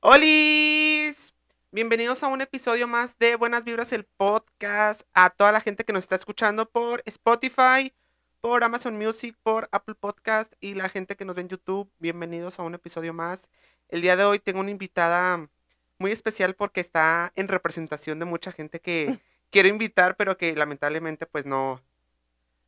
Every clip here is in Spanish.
¡Holis! Bienvenidos a un episodio más de Buenas Vibras, el podcast. A toda la gente que nos está escuchando por Spotify, por Amazon Music, por Apple Podcast y la gente que nos ve en YouTube. Bienvenidos a un episodio más. El día de hoy tengo una invitada muy especial porque está en representación de mucha gente que quiero invitar, pero que lamentablemente pues no,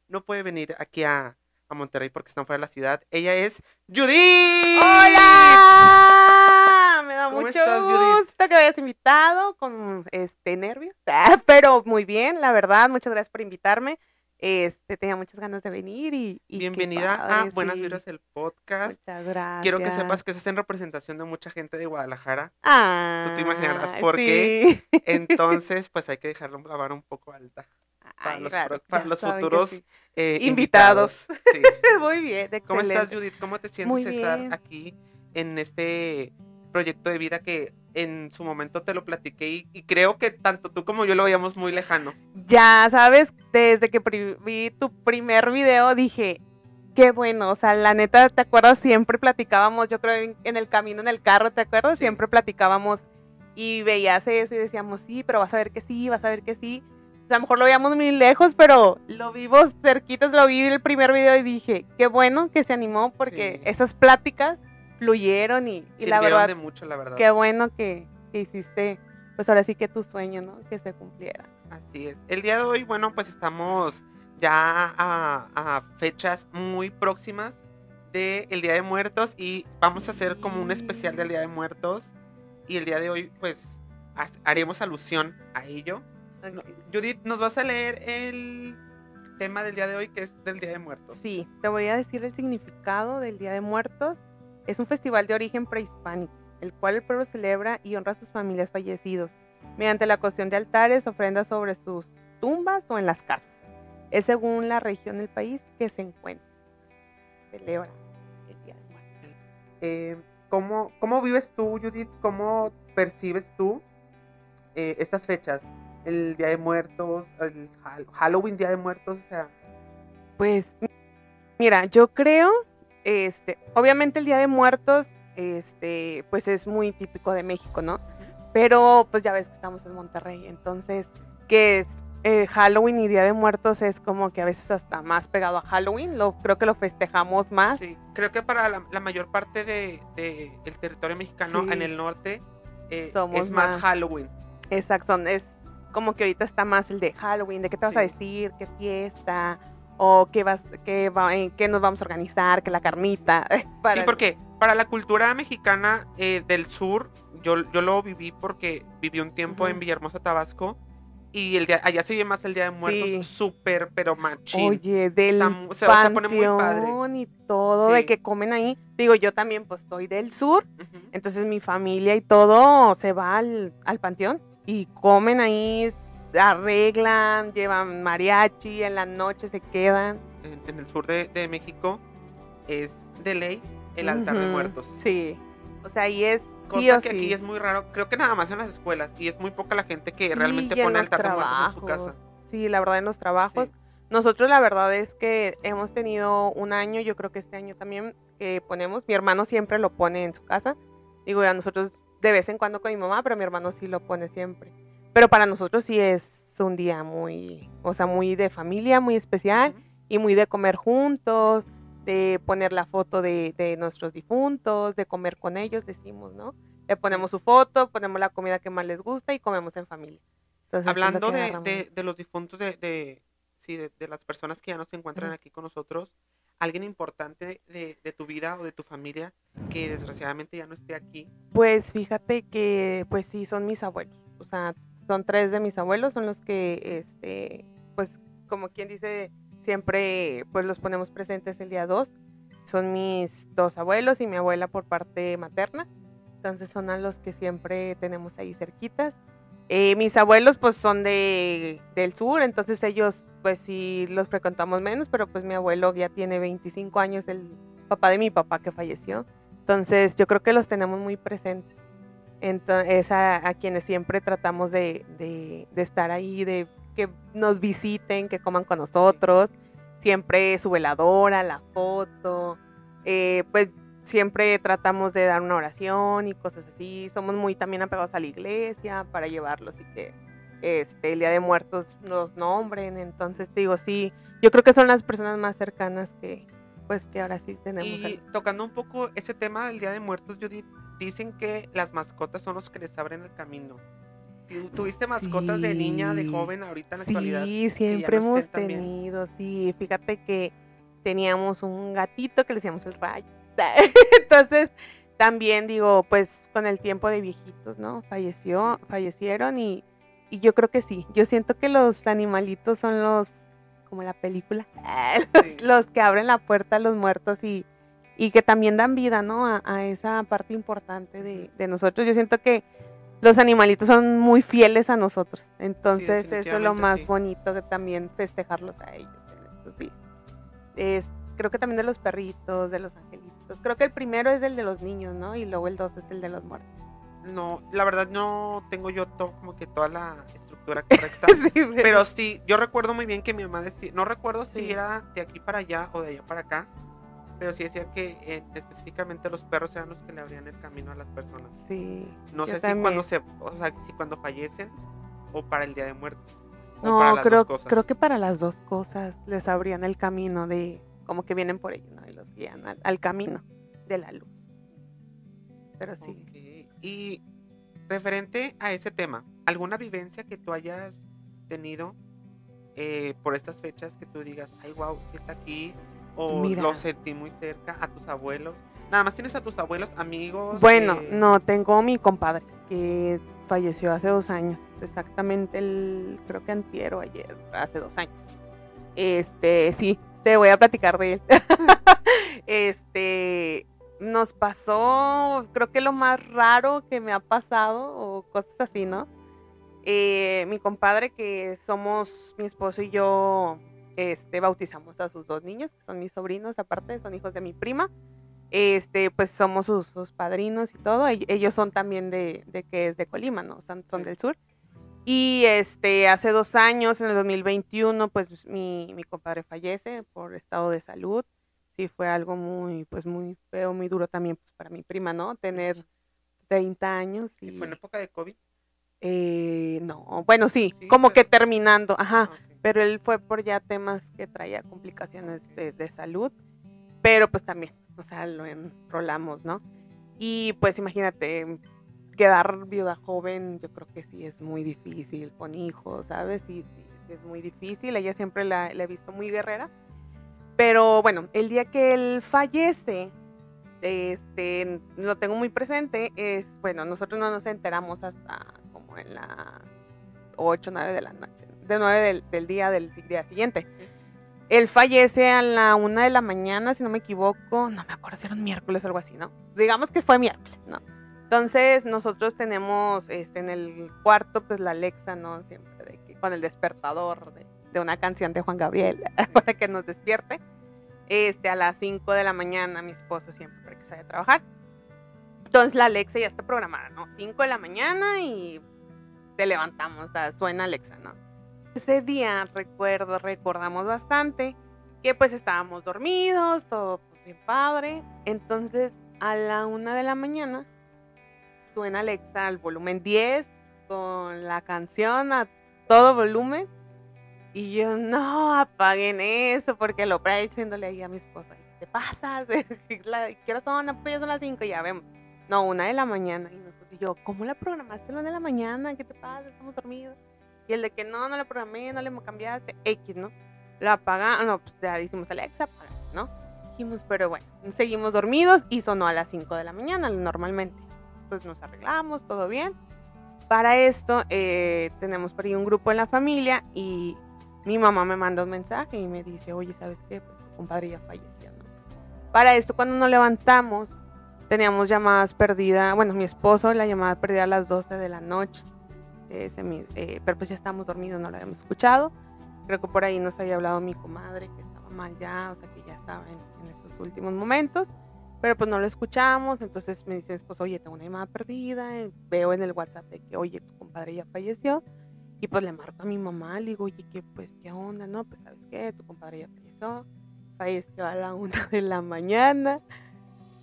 no puede venir aquí a, a Monterrey porque está fuera de la ciudad. Ella es Judith. ¡Hola! Me da ¿Cómo mucho estás, Judith? gusto que me hayas invitado con este nervios, Ah, pero muy bien, la verdad. Muchas gracias por invitarme. Este tenía muchas ganas de venir y, Bienvenida a Buenas sí. Vibras, el podcast. Muchas gracias. Quiero que sepas que estás en representación de mucha gente de Guadalajara. Ah, tú te imaginarás por qué. Entonces, pues hay que dejarlo vara un poco alta para Ay, los, claro, para los futuros sí. eh, Invitados. Sí. Muy bien, ¿Cómo estás, excelente. Judith? ¿Cómo te sientes estar aquí en este proyecto de vida que en su momento te lo platiqué y, y creo que tanto tú como yo lo veíamos muy lejano? Ya sabes, desde que vi tu primer video dije, qué bueno, o sea, la neta, ¿te acuerdas? Siempre platicábamos, yo creo, en, en el camino, en el carro, ¿te acuerdas? Sí. Siempre platicábamos y veías eso y decíamos, sí, pero vas a ver que sí, vas a ver que sí. A lo mejor lo veíamos muy lejos, pero lo vimos cerquitas, lo vi el primer video y dije, qué bueno que se animó porque Sí. esas pláticas fluyeron y, y la verdad, de mucho, la verdad. qué bueno que, que hiciste, pues ahora sí que tu sueño, ¿no? Que se cumpliera. Así es. El día de hoy, bueno, pues estamos ya a, a fechas muy próximas del Día de Muertos y vamos a hacer como un especial del Día de Muertos y el día de hoy pues ha- haremos alusión a ello. Judith, ¿nos vas a leer el tema del día de hoy que es del Día de Muertos? Sí, te voy a decir el significado del Día de Muertos. Es un festival de origen prehispánico, el cual el pueblo celebra y honra a sus familias fallecidos, mediante la cuestión de altares, ofrendas sobre sus tumbas o en las casas. Es según la región del país que se encuentra. Celebra el Día de Muertos. Eh, ¿cómo, ¿Cómo vives tú, Judith? ¿Cómo percibes tú eh, estas fechas? El Día de Muertos, el Hall- Halloween, Día de Muertos, o sea... Pues, mira, yo creo, este, obviamente el Día de Muertos, este, pues es muy típico de México, ¿no? Pero, pues ya ves que estamos en Monterrey, entonces, que es eh, Halloween y Día de Muertos es como que a veces hasta más pegado a Halloween, lo creo que lo festejamos más. Sí, creo que para la, la mayor parte de, de el territorio mexicano Sí. en el norte eh, Somos es más, más- Halloween. Exacto, son- es como que ahorita está más el de Halloween, de qué te vas a vestir, qué fiesta, o qué vas, qué, va, en qué nos vamos a organizar, que la carnita. para Sí, porque para la cultura mexicana eh, del sur, yo, yo lo viví porque viví un tiempo en Villahermosa, Tabasco, y el día, allá se vive más el Día de Muertos, Sí. súper, pero machín. Oye, del se- o pone muy padre. y todo, de que comen ahí. Digo, yo también pues soy del sur, entonces mi familia y todo se va al, al panteón y comen ahí, arreglan, llevan mariachi, en la noche se quedan. En, en el sur de, de México es de ley el altar de Ujú, muertos. Sí, o sea, ahí es Cosa sí o que sí. aquí es muy raro, creo que nada más en las escuelas, y es muy poca la gente que Sí, realmente pone altar de muertos en su casa. Sí, la verdad en los trabajos. Nosotros la verdad es que hemos tenido un año, yo creo que este año también que ponemos, mi hermano siempre lo pone en su casa. Digo, a nosotros de vez en cuando con mi mamá, pero mi hermano sí lo pone siempre. Pero para nosotros sí es un día muy, o sea, muy de familia, muy especial y muy de comer juntos, de poner la foto de, de nuestros difuntos, de comer con ellos, decimos, ¿no? Le ponemos su foto, ponemos la comida que más les gusta y comemos en familia. Entonces, Hablando de, de- de los difuntos, de, de- sí, de, de las personas que ya no se encuentran aquí con nosotros, alguien importante de, de tu vida o de tu familia que desgraciadamente ya no esté aquí. Pues fíjate que, pues sí, son mis abuelos. O sea, son tres de mis abuelos, son los que, este, pues como quien dice, siempre pues los ponemos presentes el día 2. Son mis dos abuelos y mi abuela por parte materna. Entonces son a los que siempre tenemos ahí cerquitas. Eh, mis abuelos pues son de, del sur, entonces ellos pues sí los frecuentamos menos, pero pues mi abuelo ya tiene 25 años, el papá de mi papá que falleció. Entonces yo creo que los tenemos muy presentes. Entonces a, a quienes siempre tratamos de, de- de estar ahí, de que nos visiten, que coman con nosotros. Siempre su veladora, la foto. eh, pues siempre tratamos de dar una oración y cosas así. Somos muy también apegados a la iglesia para llevarlos y que este, el Día de Muertos nos nombren. Entonces, digo, sí, yo creo que son las personas más cercanas que, pues, que ahora sí tenemos. Y tocando un poco ese tema del Día de Muertos, Judith, dicen que las mascotas son los que les abren el camino. ¿Tuviste mascotas de niña, de joven, ahorita en la actualidad? Sí, siempre hemos tenido, sí. Fíjate que teníamos un gatito que le decíamos el rayo. Entonces, también digo, pues con el tiempo de viejitos, ¿no? Falleció, fallecieron y, y yo creo que sí. Yo siento que los animalitos son los, como la película, los, que abren la puerta a los muertos y, y que también dan vida, ¿no? A, esa parte importante de, de, nosotros. Yo siento que los animalitos son muy fieles a nosotros. Entonces, eso es lo más bonito que también festejarlos a ellos en estos días. Es, creo que también de los perritos, de los angelitos. Creo que el primero es el de los niños, ¿no? Y luego el dos es el de los muertos. No, la verdad no tengo yo todo, como que toda la estructura correcta. pero... sí, yo recuerdo muy bien que mi mamá decía, no recuerdo si era de aquí para allá o de allá para acá, pero sí decía que eh, específicamente los perros eran los que le abrían el camino a las personas. Sí. No sé si cuando se, o sea, si cuando fallecen o para el día de muerte. No, creo, creo que para las dos cosas les abrían el camino de como que vienen por ellos, ¿no? Guían al, camino de la luz. Pero sí. Y referente a ese tema, ¿alguna vivencia que tú hayas tenido eh, por estas fechas que tú digas, ay, wow, si está aquí, o lo sentí muy cerca, a tus abuelos? Nada más tienes a tus abuelos, amigos. Bueno, no, tengo mi compadre que falleció hace dos años, exactamente el, creo que antier o ayer, hace dos años. Este, sí, te voy a platicar de él. este, nos pasó, creo que lo más raro que me ha pasado, o cosas así, ¿no? Eh, mi compadre, que somos mi esposo y yo, este, bautizamos a sus dos niños, que son mis sobrinos, aparte, son hijos de mi prima. Este, pues somos sus, padrinos y todo. Ellos son también de, de, que es de Colima, ¿no? Son, son del sur. Y este, hace dos años, en el 2021, pues mi, mi compadre fallece por estado de salud. Sí, fue algo muy, pues muy feo, muy duro también pues, para mi prima, ¿no? Tener 30 años. ¿Y, fue en época de COVID? Eh, no, bueno, sí, como que terminando, ajá. Ah, pero él fue por ya temas que traía complicaciones de, de salud. Pero pues también, o sea, lo enrolamos, ¿no? Y pues imagínate, quedar viuda joven, yo creo que sí es muy difícil con hijos, ¿sabes? Sí, sí, es muy difícil. Ella siempre la, he visto muy guerrera. Pero bueno, el día que él fallece, este, lo tengo muy presente, es, bueno, nosotros no nos enteramos hasta como en las 8, 9 de la noche, de 9 del, día del día siguiente. Él fallece a la 1 de la mañana, si no me equivoco, no me acuerdo si era un miércoles o algo así, ¿no? Digamos que fue miércoles, ¿no? Entonces nosotros tenemos este, en el cuarto pues la Alexa, ¿no? Siempre con el despertador de, una canción de Juan Gabriel para que nos despierte. Este, a las 5 de la mañana mi esposo siempre para que se vaya a trabajar. Entonces la Alexa ya está programada, ¿no? 5 de la mañana y te levantamos, o sea, suena Alexa, ¿no? Ese día recuerdo, recordamos bastante que pues estábamos dormidos, todo pues, bien padre. Entonces a la 1 de la mañana suena Alexa al volumen 10 con la canción a todo volumen. Y yo, no, apaguen eso, porque lo para diciéndole ahí a mi esposa, ¿qué pasa? ¿Qué hora son? Pues ya son las 5, ya vemos. No, una de la mañana. Y, yo, ¿cómo la programaste una de la mañana? ¿Qué te pasa? Estamos dormidos. Y el de que no, no la programé, no le cambiaste, X, ¿no? La apagamos, no, pues ya dijimos, Alexa, apaga, ¿no? Dijimos, pero bueno, seguimos dormidos y sonó a las 5 de la mañana normalmente pues nos arreglamos, todo bien. Para esto eh, tenemos por ahí un grupo en la familia y mi mamá me manda un mensaje y me dice, oye, ¿sabes qué? Pues tu compadre ya falleció, ¿no? Para esto cuando nos levantamos teníamos llamadas perdidas, bueno, mi esposo la llamada perdida a las 12 de la noche, eh, pero pues ya estábamos dormidos, no la habíamos escuchado. Creo que por ahí nos había hablado mi comadre que estaba mal ya, o sea que ya estaba en, en esos últimos momentos. Pero pues no lo escuchamos, entonces me dice pues oye, tengo una llamada perdida, veo en el WhatsApp de que, oye, tu compadre ya falleció, y pues le marco a mi mamá, le digo, oye, ¿qué, pues, ¿qué onda? No, pues, ¿sabes qué? Tu compadre ya falleció, falleció a la una de la mañana,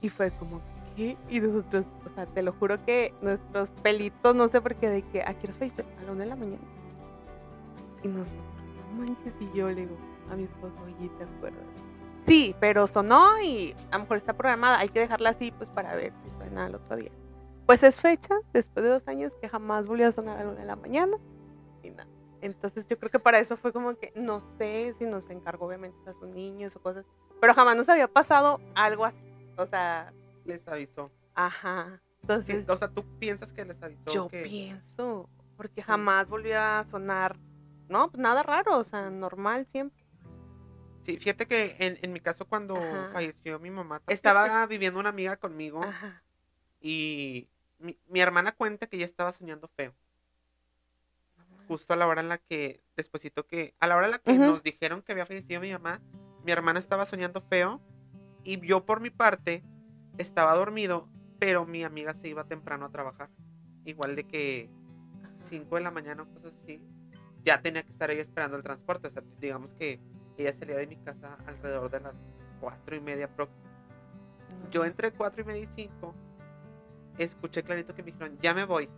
Y fue como, ¿qué? Y nosotros, o sea, te lo juro que nuestros pelitos, no sé por qué, de que, ¿a qué hora falleció? A la una de la mañana. Y nosotros, no manches, y yo le digo a mi esposo, oye, ¿te acuerdas? Sí, pero sonó y a lo mejor está programada, hay que dejarla así, pues para ver si suena al otro día. Pues es fecha, después de dos años, que jamás volvió a sonar a la una de la mañana. Y nada. Entonces yo creo que para eso fue como que, no sé si nos encargó obviamente a sus niños o cosas, pero jamás nos había pasado algo así. O sea, Les avisó. ajá. Sí, Entonces o sea, tú piensas que les avisó yo que... pienso, porque Sí. jamás volvió a sonar, no, pues nada raro, o sea, normal siempre. Sí, fíjate que en, en mi caso cuando Ajá. falleció mi mamá, estaba viviendo una amiga conmigo Ajá. y mi, mi hermana cuenta que ella estaba soñando feo. Justo a la hora en la que, despuesito que, a la hora en la que nos dijeron que había fallecido mi mamá, mi hermana estaba soñando feo y yo por mi parte estaba dormido, pero mi amiga se iba temprano a trabajar. Igual de que 5 de la mañana o cosas así, ya tenía que estar ella esperando el transporte. O sea, digamos que ella salía de mi casa alrededor de las cuatro y media próxima. Yo entre cuatro y media y cinco escuché clarito que me dijeron, ya me voy.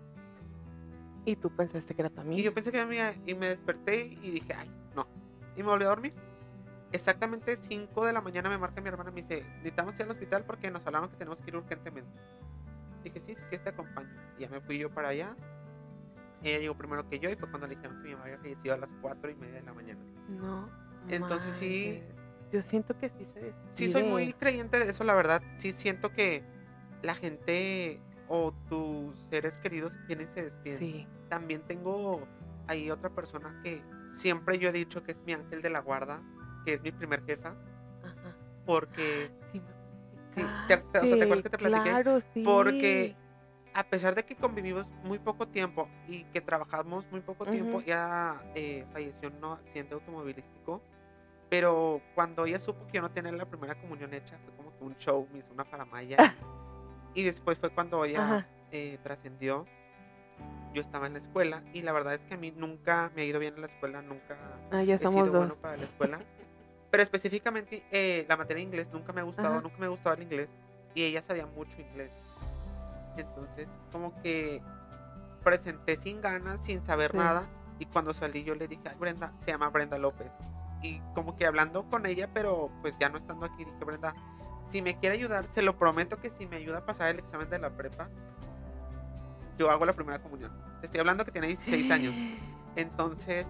Y tú pensaste que era tu amiga. Y yo pensé que era mía y me desperté y dije, ay, no. Y me volví a dormir. Exactamente 5 de la mañana me marca mi hermana y me dice, necesitamos ir al hospital porque nos hablaron que tenemos que ir urgentemente. Dije, sí, sí, que te acompaño. Y ya me fui yo para allá. Ella llegó primero que yo y fue cuando le dijeron que mi mamá había fallecido a las cuatro y media de la mañana. No. Entonces sí-. Yo siento que sí se Sí, soy muy creyente de eso, la verdad. Sí siento que la gente o tus seres queridos vienen y se despiden. Sí. También tengo ahí otra persona que siempre yo he dicho que es mi ángel de la guarda, que es mi primer jefa, Ajá. porque Sí, Sí, te- te- o sea, ¿te acuerdas que te platiqué? Claro, sí. Porque a pesar de que convivimos muy poco tiempo y que trabajamos muy poco tiempo, ya eh, falleció en un accidente automovilístico. Pero cuando ella supo que yo no tenía la primera comunión hecha, fue como que un show, me hizo una faramaya. y después fue cuando ella eh, trascendió. Yo estaba en la escuela y la verdad es que a mí nunca me ha ido bien en la escuela, nunca Ah, ya he somos sido dos. bueno para la escuela. Pero específicamente eh, la materia de inglés nunca me ha gustado, Ajá. nunca me ha gustado el inglés. Y ella sabía mucho inglés. Entonces, como que presenté sin ganas, sin saber Sí. nada. Y cuando salí yo le dije, ay Brenda, se llama Brenda López. Y como que hablando con ella, pero pues ya no estando aquí, dije, Brenda, si me quiere ayudar, se lo prometo que si me ayuda a pasar el examen de la prepa, yo hago la primera comunión. Te estoy hablando que tiene 16 años. Entonces,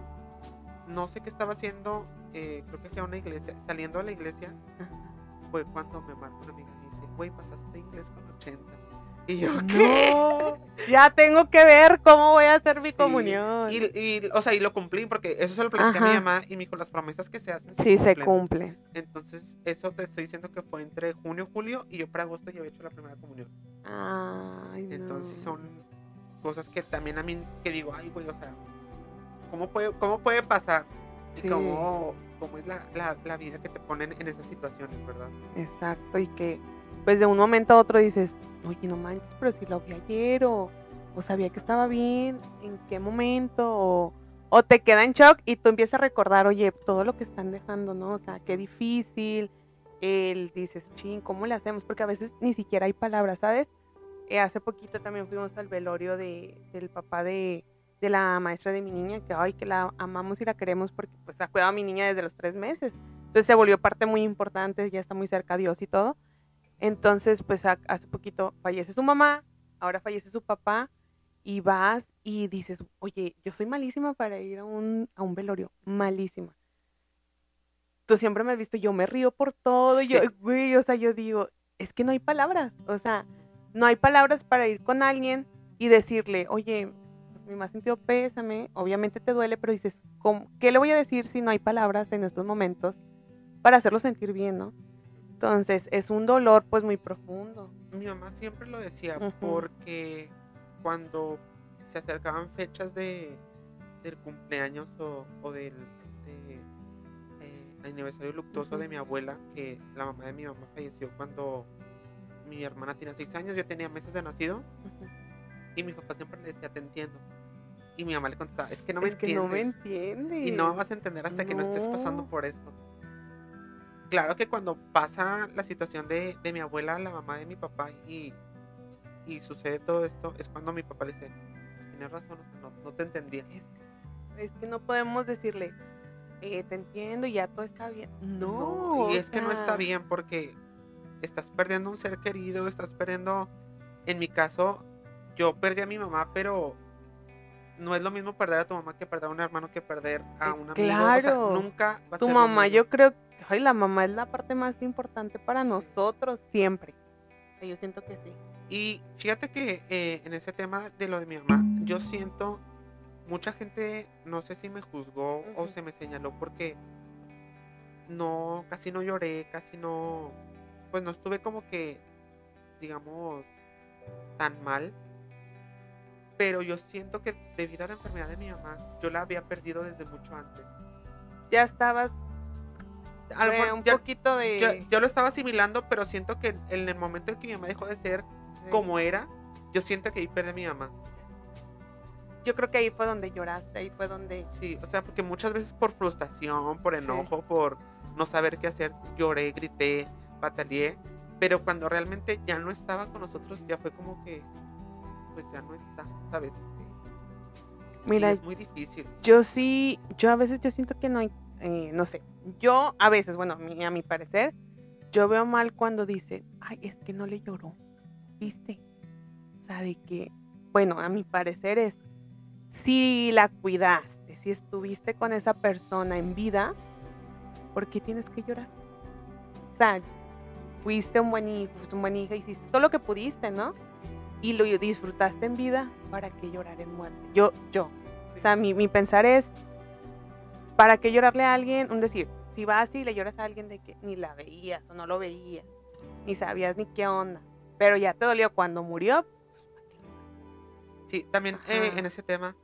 no sé qué estaba haciendo. eh, creo que fui a una iglesia. Saliendo a la iglesia fue cuando me marca una amiga y me dice, güey, pasaste inglés con 80. Y yo, ¿qué? No, ya tengo que ver cómo voy a hacer mi Sí, comunión. Y, y, o sea, y lo cumplí porque eso se lo platicé a mi mamá y me dijo, las promesas que se hacen sí, se cumplen". cumple. Entonces, eso te estoy diciendo que fue entre junio y julio y yo para agosto ya había hecho la primera comunión. Ay, no. Entonces, son cosas que también a mí, que digo, ay, güey, o sea, ¿cómo puede, cómo puede pasar? Y Sí. cómo, cómo es la, la, la vida que te ponen en esas situaciones, ¿verdad? Exacto, y que pues de un momento a otro dices, oye, no manches, pero si lo vi ayer o, o sabía que estaba bien, en qué momento, o, te queda en shock y tú empiezas a recordar, oye, todo lo que están dejando, ¿no? O sea, qué difícil, el dices, ching, ¿cómo le hacemos? Porque a veces ni siquiera hay palabras, ¿sabes? Eh, hace poquito también fuimos al velorio de, del papá de, de la maestra de mi niña, que ay, que la amamos y la queremos porque pues ha cuidado a mi niña desde los tres meses. Entonces se volvió parte muy importante, ya está muy cerca a Dios y todo. Entonces, pues ha- hace poquito fallece su mamá, ahora fallece su papá, y vas y dices, oye, yo soy malísima para ir a un, a un velorio, malísima. Tú siempre me has visto, yo me río por todo, yo, Sí. güey, o sea, yo digo, es que no hay palabras, o sea, no hay palabras para ir con alguien y decirle, oye, pues mi más sentido pésame, obviamente te duele, pero dices, ¿cómo- ¿qué le voy a decir si no hay palabras en estos momentos para hacerlo sentir bien, no? Entonces, es un dolor pues muy profundo. Mi mamá siempre lo decía porque cuando se acercaban fechas de, del cumpleaños o, o del de, eh, aniversario luctuoso de mi abuela, que la mamá de mi mamá falleció cuando mi hermana tenía 6 años, yo tenía meses de nacido, y mi papá siempre le decía, te entiendo. Y mi mamá le contestaba, es que no me es que entiendes. no me entiendes. y no vas a entender hasta que no estés pasando por esto. Claro que cuando pasa la situación de, de mi abuela, la mamá de mi papá, y, y sucede todo esto, es cuando mi papá le dice, tienes razón, no, no te entendía. Es, es que no podemos decirle, eh, te entiendo y ya todo está bien. No. y es que no está bien porque estás perdiendo un ser querido, estás perdiendo, en mi caso, yo perdí a mi mamá, pero no es lo mismo perder a tu mamá que perder a un hermano que perder a Eh, un amigo. O sea, claro. nunca va a Tu ser mamá, yo creo que ay, la mamá es la parte más importante para nosotros siempre. O Yo siento que sí. Y fíjate que eh, en ese tema de lo de mi mamá, yo siento, mucha gente, no sé si me juzgó o Ujú. se me señaló porque no, casi no lloré, casi no, pues no estuve como que, digamos, tan mal. Pero yo siento que debido a la enfermedad de mi mamá, yo la había perdido desde mucho antes. Ya estabas A lo mejor un ya- poquito de... yo, yo lo estaba asimilando, pero siento que en el momento en que mi mamá dejó de ser como era, yo siento que ahí perdí a mi mamá. Yo creo que ahí fue donde lloraste, ahí fue donde... Sí, o sea, porque muchas veces por frustración, por Sí. enojo, por no saber qué hacer, lloré, grité, pataleé, pero cuando realmente ya no estaba con nosotros, ya fue como que, pues ya no está, ¿sabes? Y Mira, es muy difícil. yo sí, yo a veces yo siento que no hay, eh, no sé, yo a veces, bueno, a mi, a mi parecer, yo veo mal cuando dice, ay, es que no le lloró, ¿viste? O sea, de que, bueno, a mi parecer es, si la cuidaste, si estuviste con esa persona en vida, ¿por qué tienes que llorar? O sea, fuiste un buen hijo, fuiste un buen hija, hiciste todo lo que pudiste, ¿no? Y lo disfrutaste en vida, ¿para qué llorar en muerte? Yo, yo, o sea, mi, mi pensar es, ¿para qué llorarle a alguien? Un decir, si vas y le lloras a alguien de que ni la veías o no lo veías, ni sabías ni qué onda, pero ya te dolió cuando murió, pues. Sí, también eh, en ese tema,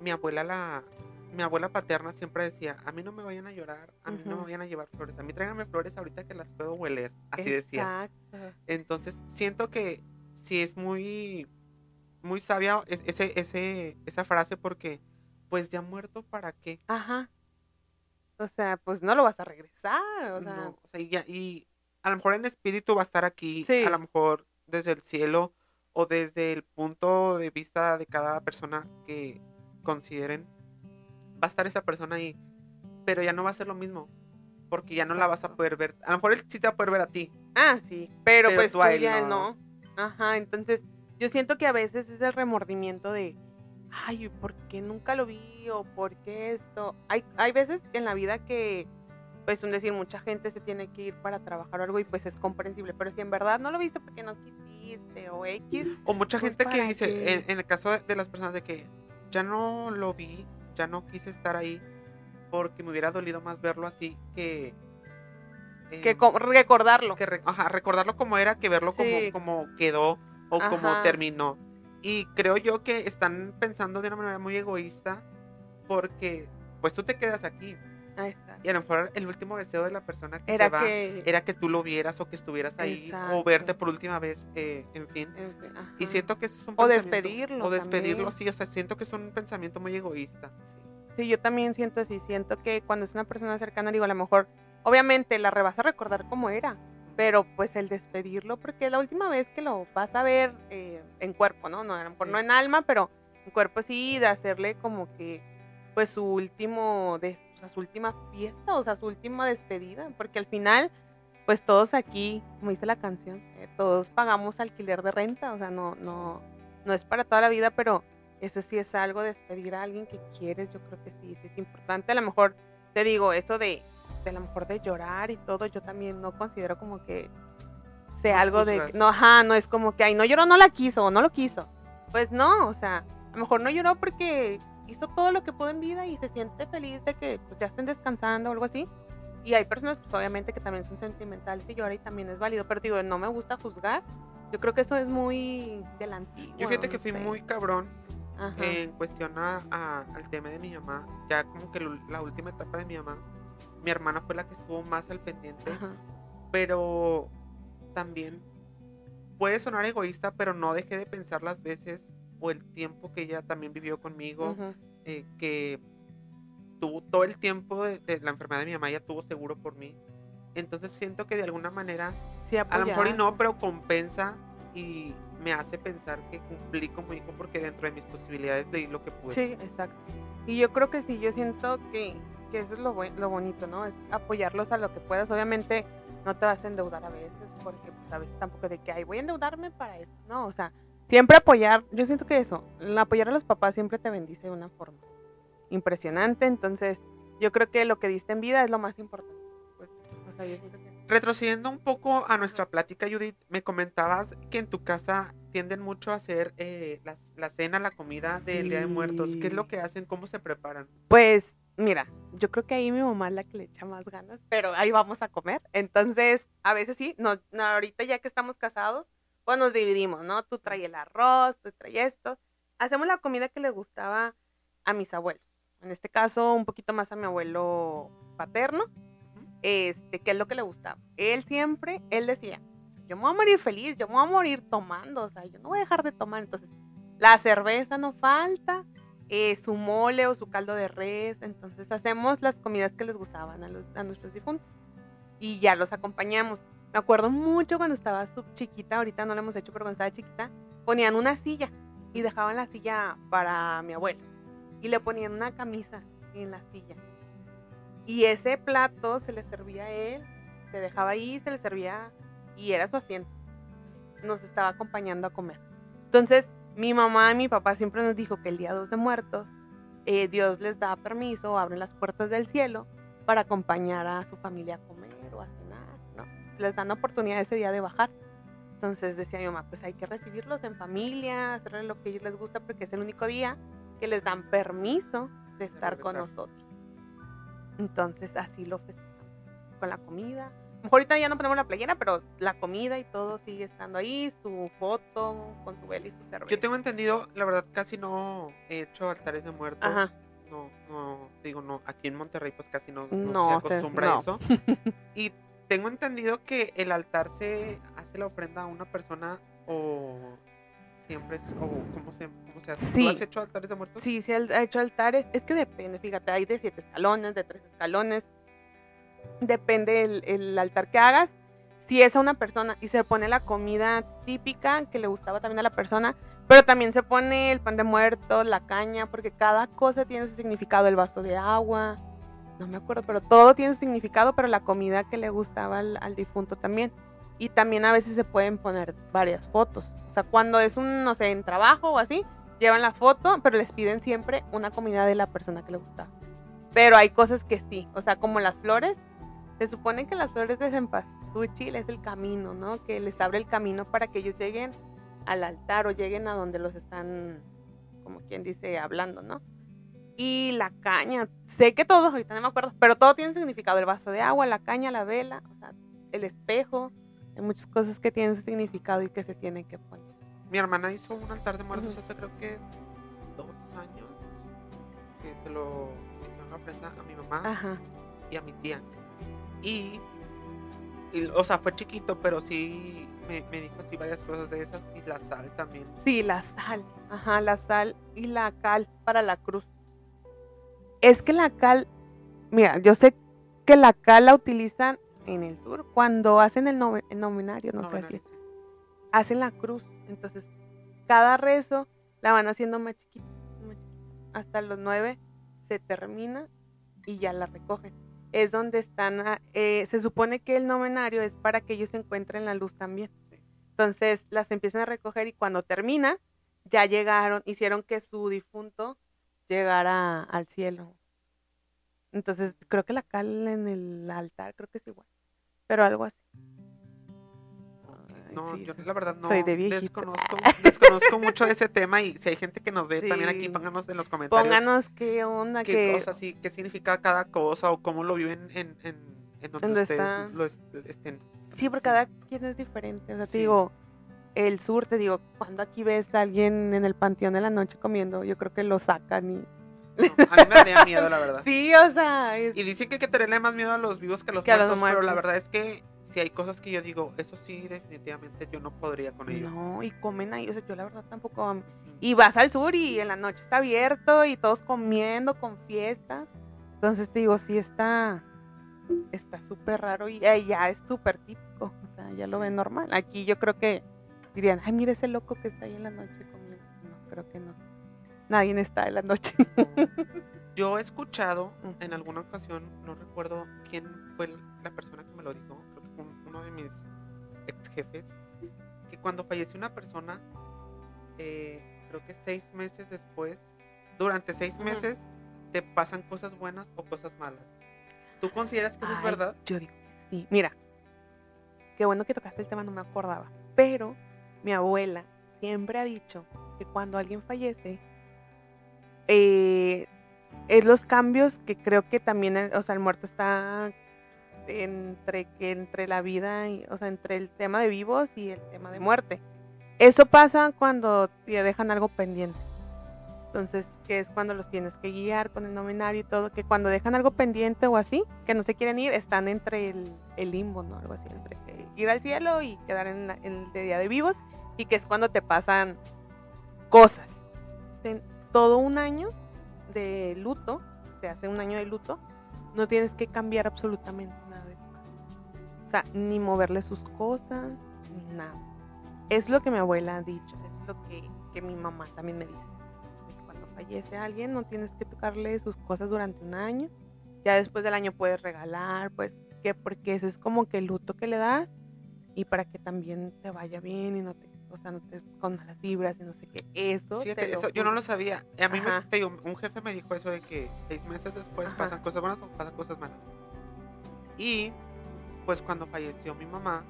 mi abuela la... Mi abuela paterna siempre decía, a mí no me vayan a llorar, a mí no me vayan a llevar flores, a mí tráiganme flores ahorita que las puedo hueler, así decía. Exacto. Entonces, siento que sí es muy, muy sabia es- ese, ese, esa frase porque, pues ya muerto, ¿para qué? Ajá. O sea, pues no lo vas a regresar, o sea, No, o sea, y, ya- y a lo mejor en espíritu va a estar aquí, Sí. a lo mejor desde el cielo o desde el punto de vista de cada persona que consideren, va a estar esa persona ahí, pero ya no va a ser lo mismo, porque ya no la vas a poder ver. A lo mejor él sí te va a poder ver a ti, ah, sí, pero, Pero pues tú ya no. no. Ajá, entonces yo siento que a veces es el remordimiento de, ay, ¿por qué nunca lo vi? o ¿por qué esto? Hay, hay veces en la vida que, pues un decir, mucha gente se tiene que ir para trabajar o algo y pues es comprensible, pero si en verdad no lo viste porque no quisiste o X, O mucha Pues, gente que ¿para dice, en, en el caso de, las personas de que ya no lo vi, ya no quise estar ahí, porque me hubiera dolido más verlo así que... que eh, co- recordarlo. que re- ajá, recordarlo como era que verlo Sí. como, como quedó o como Ajá. terminó. Y creo yo que están pensando de una manera muy egoísta porque pues tú te quedas aquí Ah, exacto. y a lo mejor el último deseo de la persona que Era se va que... era que tú lo vieras o que estuvieras ahí o verte por última vez, eh, en fin. en fin, Y siento que eso es un O despedirlo O despedirlo, también. sí, o sea, siento que es un pensamiento muy egoísta. Sí, yo también siento así, siento que cuando es una persona cercana, digo, a lo mejor, obviamente la re- vas a recordar cómo era, pero pues el despedirlo, porque es la última vez que lo vas a ver eh, en cuerpo, ¿no? no a lo mejor Sí. no en alma, pero en cuerpo sí, de hacerle como que, pues su último, des- o sea, su última fiesta, o sea, su última despedida, porque al final, pues todos aquí, como dice la canción, eh, todos pagamos alquiler de renta, o sea, no, no, no es para toda la vida, pero eso sí es algo, despedir a alguien que quieres, yo creo que sí, sí es importante. A lo mejor, te digo, eso de, de a lo mejor de llorar y todo, yo también no considero como que sea No algo de, juzgas. no, ajá, no es como que, ay, no lloró, no la quiso, o no lo quiso. Pues no, o sea, a lo mejor no lloró porque hizo todo lo que pudo en vida y se siente feliz de que pues ya estén descansando o algo así. Y hay personas, pues obviamente, que también son sentimentales y lloran y también es válido, pero digo, no me gusta juzgar. Yo creo que eso es muy de la antigua. Yo fíjate no que fui sé. muy cabrón Ajá. en cuestión a, a- al tema de mi mamá. Ya como que la última etapa de mi mamá, mi hermana fue la que estuvo más al pendiente. Ajá. pero también puede sonar egoísta, pero no dejé de pensar las veces o el tiempo que ella también vivió conmigo, eh, que tuvo todo el tiempo de, de la enfermedad de mi mamá, ella tuvo seguro por mí. Entonces siento que de alguna manera, Sí, a lo mejor y no, pero compensa y me hace pensar que cumplí como hijo porque dentro de mis posibilidades leí lo que pude. Sí, exacto. Y yo creo que sí, yo siento que, que eso es lo, lo bonito, ¿no? Es apoyarlos a lo que puedas. Obviamente no te vas a endeudar a veces, porque pues a veces tampoco de que, ay, voy a endeudarme para eso. No, o sea, siempre apoyar, yo siento que eso, apoyar a los papás siempre te bendice de una forma impresionante. Entonces, yo creo que lo que diste en vida es lo más importante. Pues, o sea, yo siento que... Retrocediendo un poco a nuestra plática, Judith, me comentabas que en tu casa tienden mucho a hacer eh, la, la cena, la comida del Día de Muertos. ¿Qué es lo que hacen? ¿Cómo se preparan? Pues, mira, yo creo que ahí mi mamá es la que le echa más ganas, pero ahí vamos a comer. Entonces, a veces sí, no, no, ahorita ya que estamos casados, pues nos dividimos, ¿no? Tú traes el arroz, tú traes esto. Hacemos la comida que le gustaba a mis abuelos. En este caso, un poquito más a mi abuelo paterno, este, que es lo que le gustaba. Él siempre, él decía, yo me voy a morir feliz, yo me voy a morir tomando, o sea, yo no voy a dejar de tomar. Entonces, la cerveza no falta, eh, su mole o su caldo de res. Entonces hacemos las comidas que les gustaban a, los, a nuestros difuntos. Y ya los acompañamos. Me acuerdo mucho cuando estaba chiquita, ahorita no lo hemos hecho, pero cuando estaba chiquita, ponían una silla y dejaban la silla para mi abuelo. Y le ponían una camisa en la silla. Y ese plato se le servía a él, se dejaba ahí, se le servía y era su asiento. Nos estaba acompañando a comer. Entonces, mi mamá y mi papá siempre nos dijo que el día 2 de muertos, eh, Dios les da permiso, abren las puertas del cielo para acompañar a su familia a comer o a cenar, ¿no? Les dan la oportunidad ese día de bajar. Entonces decía mi mamá, pues hay que recibirlos en familia, hacerles lo que a ellos les gusta porque es el único día que les dan permiso de estar con nosotros. Entonces así lo festejamos, con la comida. A ahorita ya no ponemos la playera, pero la comida y todo sigue estando ahí, su foto con su vela y su cerveza. Yo tengo entendido, la verdad, casi no he hecho altares de muertos. Ajá. No, no, digo, no, aquí en Monterrey pues casi no, no No, se acostumbra no. eso. Y tengo entendido que el altar se hace la ofrenda a una persona o siempre es, o cómo se, cómo se hace. Sí. ¿Tú has hecho altares de muertos? Sí, se ha hecho altares. Es que depende, fíjate, hay de siete escalones, de tres escalones. Depende el, el altar que hagas. Si es a una persona y se pone la comida típica que le gustaba también a la persona, pero también se pone el pan de muerto, la caña, porque cada cosa tiene su significado, el vaso de agua, no me acuerdo, pero todo tiene su significado, pero la comida que le gustaba al, al difunto también. Y también a veces se pueden poner varias fotos. O sea, cuando es un, no sé, en trabajo o así, llevan la foto, pero les piden siempre una comida de la persona que le gustaba. Pero hay cosas que sí, o sea, como las flores, se supone que las flores de cempasúchil es el camino, ¿no? Que les abre el camino para que ellos lleguen al altar o lleguen a donde los están, como quien dice, hablando, ¿no? Y la caña, sé que todos, ahorita no me acuerdo, pero todo tiene significado, el vaso de agua, la caña, la vela, o sea, el espejo, hay muchas cosas que tienen su significado y que se tienen que poner. Mi hermana hizo un altar de muertos hace creo que dos años. Que se lo hizo una ofrenda a mi mamá Ajá. y a mi tía. Y, y, o sea, fue chiquito, pero sí me, me dijo así varias cosas de esas. Y la sal también. Sí, la sal. Ajá, la sal y la cal para la cruz. Es que la cal, mira, yo sé que la cal la utilizan en el sur cuando hacen el, el novenario, no sé, así, hacen la cruz. Entonces, cada rezo la van haciendo más chiquita, más chiquita. Hasta los nueve se termina y ya la recogen. Es donde están, eh, se supone que el novenario es para que ellos encuentren la luz también. Entonces las empiezan a recoger y cuando termina, ya llegaron, hicieron que su difunto llegara al cielo. Entonces creo que la cal en el altar, creo que es igual, pero algo así. No, sí, yo la verdad no soy de desconozco, desconozco mucho ese tema y si hay gente que nos ve también aquí, Sí. pónganos en los comentarios Pónganos qué onda, qué que cosas sí, qué significa cada cosa o cómo lo viven en, en, en donde ¿Dónde ustedes está? lo est- estén. sí, porque cada quien es diferente. O sea, Sí. te digo, el sur, te digo, cuando aquí ves a alguien en el panteón de la noche comiendo, yo creo que lo sacan y... No, a mí me daría miedo, la verdad. Sí, o sea, es- Y dicen que hay que tenerle más miedo a los vivos que a los, Que a los muertos, pero la muertos. verdad es que si hay cosas que yo digo, eso sí, definitivamente yo no podría con ello. No, y comen ahí, o sea, yo la verdad tampoco. am- Y vas al sur y en la noche está abierto y todos comiendo con fiesta. Entonces te digo, sí está está súper raro y ya es súper típico, o sea, ya lo ven normal. Aquí yo creo que dirían, ay, mira ese loco que está ahí en la noche comiendo. No, creo que no. Nadie está en la noche. Yo he escuchado en alguna ocasión, no recuerdo quién fue la persona que me lo dijo, uno de mis ex jefes, que cuando falleció una persona, eh, creo que seis meses después, durante seis meses, te pasan cosas buenas o cosas malas. ¿Tú consideras que eso es verdad? Yo digo que sí. Mira, qué bueno que tocaste el tema, no me acordaba. Pero mi abuela siempre ha dicho que cuando alguien fallece, eh, es los cambios que creo que también, o sea, el muerto está entre que entre la vida, y, o sea, entre el tema de vivos y el tema de muerte. Eso pasa cuando te dejan algo pendiente. Entonces, que es cuando los tienes que guiar con el nominario y todo, que cuando dejan algo pendiente o así, que no se quieren ir, están entre el, limbo, ¿no? Algo así, entre ir al cielo y quedar en, el día de vivos, y que es cuando te pasan cosas. Todo un año de luto, se hace un año de luto, no tienes que cambiar absolutamente O sea, ni moverle sus cosas, ni nada. Es lo que mi abuela ha dicho, es lo que, que mi mamá también me dice. cuando fallece alguien no tienes que tocarle sus cosas durante un año. Ya después del año puedes regalar, pues, que porque ese es como que el luto que le das y para que también te vaya bien y no te o sea, no te, con malas vibras y no sé qué. Eso, Fíjate, eso yo no lo sabía. A mí me, un jefe me dijo eso de que seis meses después pasan cosas buenas o pasan cosas malas. Y pues cuando falleció mi mamá,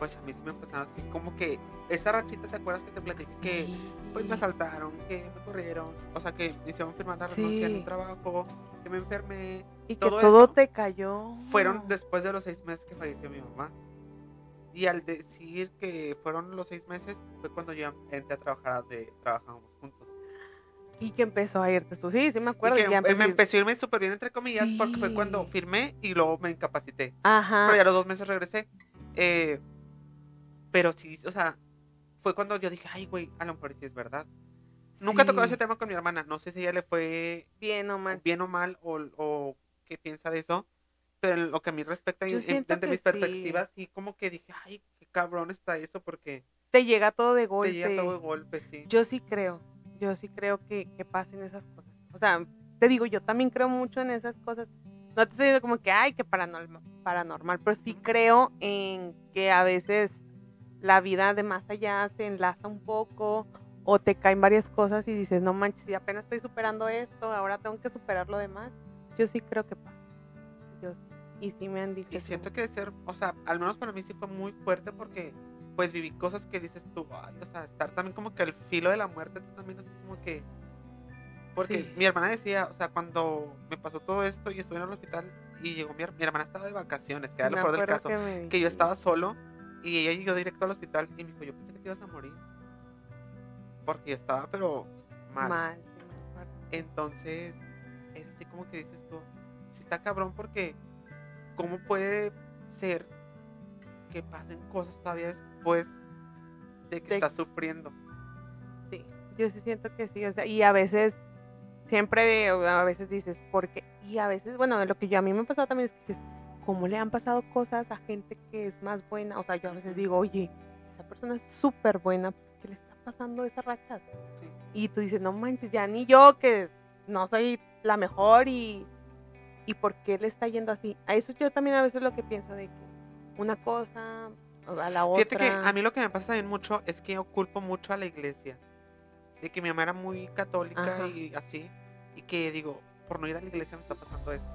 pues a mí se me empezaron así como que esa rachita, ¿te acuerdas que te platiqué que pues me asaltaron, que me corrieron, o sea que me hicieron firmar la renuncia en un trabajo, que me enfermé. Y que todo te cayó. Fueron después de los seis meses que falleció mi mamá. Y al decir que fueron los seis meses, fue cuando yo entré a trabajar, de, trabajamos juntos. Y que empezó a irte tú, sí, sí me acuerdo. Y que em, me empezó a irme súper bien, entre comillas, porque fue cuando firmé y luego me incapacité. Ajá. Pero ya los dos meses regresé. Eh, pero sí, o sea, fue cuando yo dije, ay, güey, a lo mejor sí es verdad. Nunca he tocado ese tema con mi hermana. No sé si ella le fue bien o mal, bien o, mal o, o qué piensa de eso. Pero en lo que a mí respecta, desde mis perspectivas, sí como que dije, ay, qué cabrón está eso, porque... Te llega todo de golpe. Te llega todo de golpe, sí. Yo sí creo, yo sí creo que, que pasen esas cosas. O sea, te digo, yo también creo mucho en esas cosas. No te estoy diciendo como que, ay, que paranormal, paranormal, pero sí creo en que a veces la vida de más allá se enlaza un poco o te caen varias cosas y dices, no manches, si apenas estoy superando esto, ahora tengo que superar lo demás. Yo sí creo que pasa. Yo. Y sí me han dicho. Y siento que ser, o sea, al menos para mí sí fue muy fuerte porque pues viví cosas que dices tú, ay, o sea, estar también como que al filo de la muerte, tú también así como que... Porque mi hermana decía, o sea, cuando me pasó todo esto y estuve en el hospital y llegó mi, mi hermana estaba de vacaciones, que era lo peor del caso, que, yo estaba solo y ella llegó directo al hospital y me dijo, yo pensé que te ibas a morir. Porque yo estaba, pero mal. Mal. Entonces, es así como que dices tú, sí está cabrón porque ¿cómo puede ser que pasen cosas todavía después de que estás sufriendo? Sí, yo sí siento que sí, o sea, y a veces, siempre, a veces dices, porque, y a veces, bueno, lo que yo a mí me ha pasado también es que dices, ¿cómo le han pasado cosas a gente que es más buena? O sea, yo a veces digo, oye, esa persona es súper buena, ¿qué le está pasando esa racha? Y tú dices, no manches, ya ni yo que no soy la mejor y y por qué le está yendo así. A eso yo también a veces lo que pienso de que una cosa a la otra. Fíjate que a mí lo que me pasa también mucho es que yo culpo mucho a la iglesia. De que mi mamá era muy católica y así. Y que digo, por no ir a la iglesia me está pasando esto.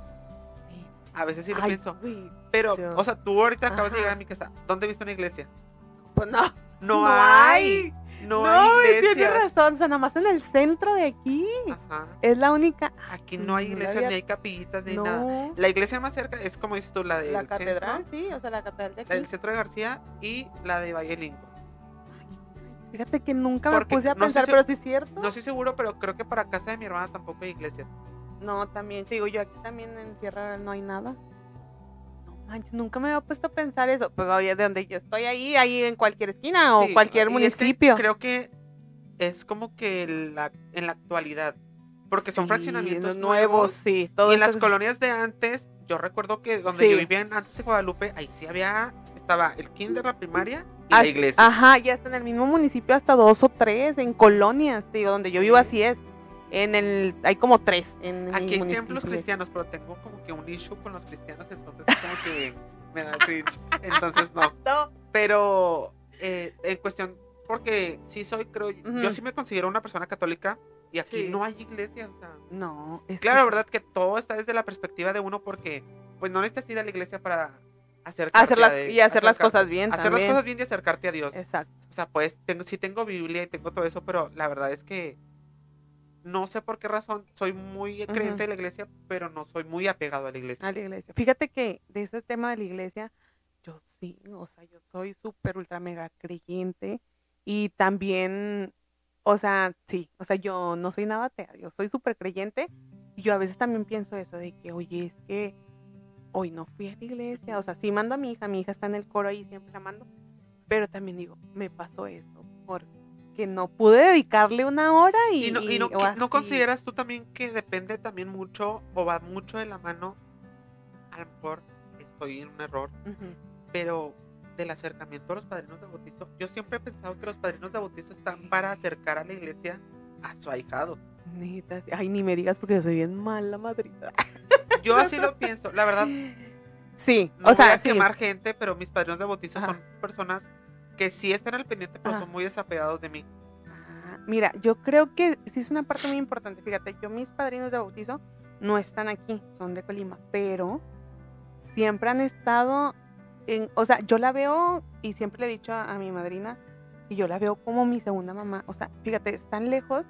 A veces sí lo pienso. pero, o sea, tú ahorita acabas de llegar a mi casa. ¿Dónde viste una iglesia? Pues no. No, hay. No, hay tienes razón, o sea, nada más en el centro de aquí. Ajá. Es la única. Aquí no hay iglesias, ni hay capillitas, ni nada. La iglesia más cerca es como dices tú, la de. La catedral, sí, o sea, la catedral de aquí. La del centro de García y la de Valle Lingo. Fíjate que nunca me puse a pensar, pero sí es cierto. No estoy seguro, pero creo que para casa de mi hermana tampoco hay iglesias. No, también, digo, yo aquí también en tierra no hay nada nunca me había puesto a pensar eso. Pues oye, de donde yo estoy ahí, ahí en cualquier esquina o cualquier municipio. creo que es como que la, en la actualidad, porque son fraccionamientos nuevos, sí. y en las colonias de antes, yo recuerdo que donde Sí. yo vivía antes de Guadalupe, ahí sí había, estaba el kinder, la primaria y la iglesia. Ajá, ya está en el mismo municipio hasta dos o tres, en colonias, digo, donde yo vivo así es. En el, hay como tres en Aquí hay templos cristianos, pero tengo como que un issue con los cristianos, entonces como que me da cringe. Entonces no. No, Pero eh, en cuestión, porque sí soy, creo, yo sí me considero una persona católica y aquí Sí. no hay iglesia. O sea, no, es claro, la que verdad que todo está desde la perspectiva de uno porque pues no necesitas ir a la iglesia para hacer las, a de- y hacer las cosas bien hacer también. las cosas bien y acercarte a Dios. Exacto. O sea, pues tengo, sí tengo Biblia y tengo todo eso, pero la verdad es que no sé por qué razón soy muy creyente de la iglesia, pero no soy muy apegado a la iglesia. A la iglesia. Fíjate que de ese tema de la iglesia, yo sí, o sea, yo soy súper ultra mega creyente y también, o sea, sí, o sea, yo no soy nada atea, yo soy súper creyente y yo a veces también pienso eso de que, oye, es que hoy no fui a la iglesia, o sea, sí mando a mi hija, mi hija está en el coro ahí, siempre la mando, pero también digo, me pasó eso, porque no pude dedicarle una hora y, Y no, y no, o que- ¿no así. consideras tú también que depende también mucho o va mucho de la mano? A lo mejor estoy en un error, pero del acercamiento a los padrinos de bautizo. Yo siempre he pensado que los padrinos de bautizo están para acercar a la iglesia a su ahijado. Ay, ni me digas porque yo soy bien mala madrina. Yo así lo pienso. La verdad, Sí, no o sea, voy a sí. quemar gente, pero mis padrinos de bautizo Ajá. son personas que sí están al pendiente, pero Ajá. son muy desapegados de mí. Ah, Mira, yo creo que sí es una parte muy importante. Fíjate, yo mis padrinos de bautizo no están aquí, son de Colima, pero siempre han estado en, o sea, yo la veo y siempre le he dicho a, a mi madrina y yo la veo como mi segunda mamá. O sea, fíjate, están lejos,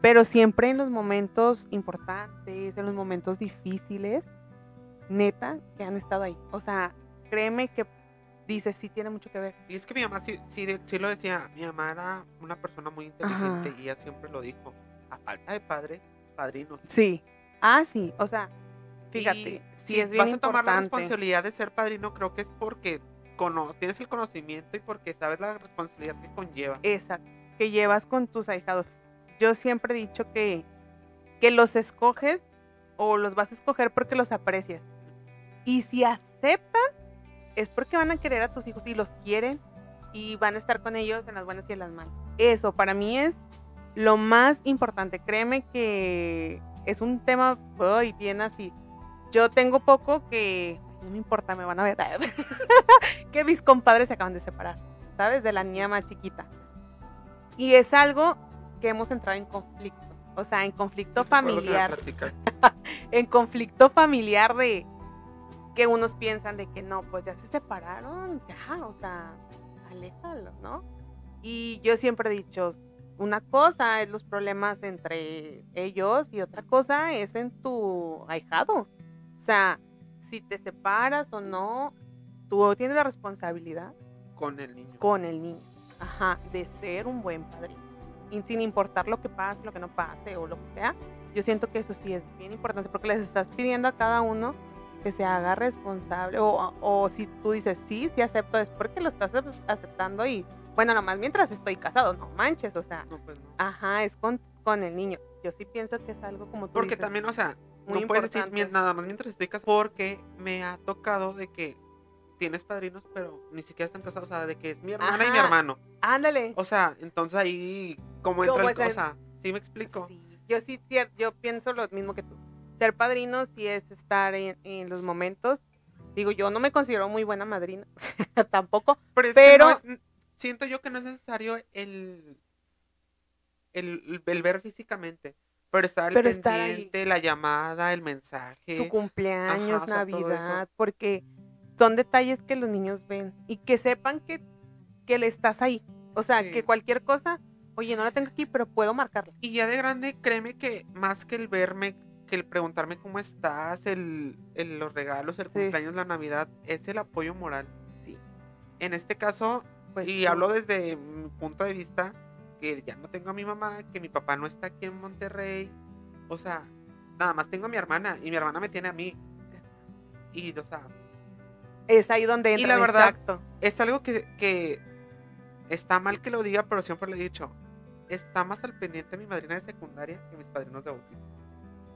pero siempre en los momentos importantes, en los momentos difíciles, neta, que han estado ahí. O sea, créeme que dice sí tiene mucho que ver. Y es que mi mamá sí, sí, lo decía. Mi mamá era una persona muy inteligente Ajá. y ella siempre lo dijo. A falta de padre, padrinos. Sí. Ah, sí. O sea, fíjate, Y sí si es bien vas a tomar la responsabilidad de ser padrino, creo que es porque cono- tienes el conocimiento y porque sabes la responsabilidad que conlleva. Exacto. Que llevas con tus ahijados. Yo siempre he dicho que, que los escoges o los vas a escoger porque los aprecias. Y si aceptan, es porque van a querer a tus hijos y los quieren y van a estar con ellos en las buenas y en las malas. Eso para mí es lo más importante. Créeme que es un tema uy, bien así. Yo tengo poco que no me importa, me van a ver. que mis compadres se acaban de separar, ¿sabes? De la niña más chiquita. Y es algo que hemos entrado en conflicto. O sea, en conflicto Sí, familiar en conflicto familiar de que unos piensan de que no, pues ya se separaron, ya, o sea, aléjalo, ¿no? Y yo siempre he dicho, una cosa es los problemas entre ellos y otra cosa es en tu ahijado. O sea, si te separas o no, tú tienes la responsabilidad Con el niño. con el niño, ajá, de ser un buen padrino. Y sin importar lo que pase, lo que no pase o lo que sea, yo siento que eso sí es bien importante porque les estás pidiendo a cada uno que se haga responsable o, o si tú dices sí, sí acepto, es porque lo estás ac- aceptando y bueno, nomás mientras estoy casado, no manches, o sea, No, pues no. ajá, es con, con el niño. Yo sí pienso que es algo como tú Porque dices, también, o sea, no puedes decir nada más mientras estoy casado. Porque me ha tocado de que tienes padrinos, pero ni siquiera están casados. O sea, de que es mi hermana y mi hermano. Ándale. O sea, entonces ahí, como entra ¿Cómo el, es o sea, ¿sí me explico? Sí, yo sí, yo pienso lo mismo que tú. Ser padrino sí es estar en, en los momentos. Digo, yo no me considero muy buena madrina, tampoco. Pero, es Pero- que no es- siento yo que no es necesario el, el, el ver físicamente. Pero estar al Pero estar pendiente, la llamada, el mensaje. Su cumpleaños, Ajá, Navidad, porque son detalles que los niños ven y que sepan que, que le estás ahí. O sea, Sí. que cualquier cosa, oye, no la tengo aquí, pero puedo marcarla. Y ya de grande, créeme que más que el verme, que el preguntarme cómo estás, el, el- los regalos, el Sí. cumpleaños, la Navidad, es el apoyo moral. Sí. En este caso, Pues, y tú- hablo desde mi punto de vista, que ya no tengo a mi mamá, que mi papá no está aquí en Monterrey. O sea, nada más tengo a mi hermana y mi hermana me tiene a mí. Y, o sea, Es ahí donde entra. la verdad, exacto. es algo que, que está mal que lo diga, pero siempre le he dicho. Está más al pendiente mi madrina de secundaria que mis padrinos de bautismo.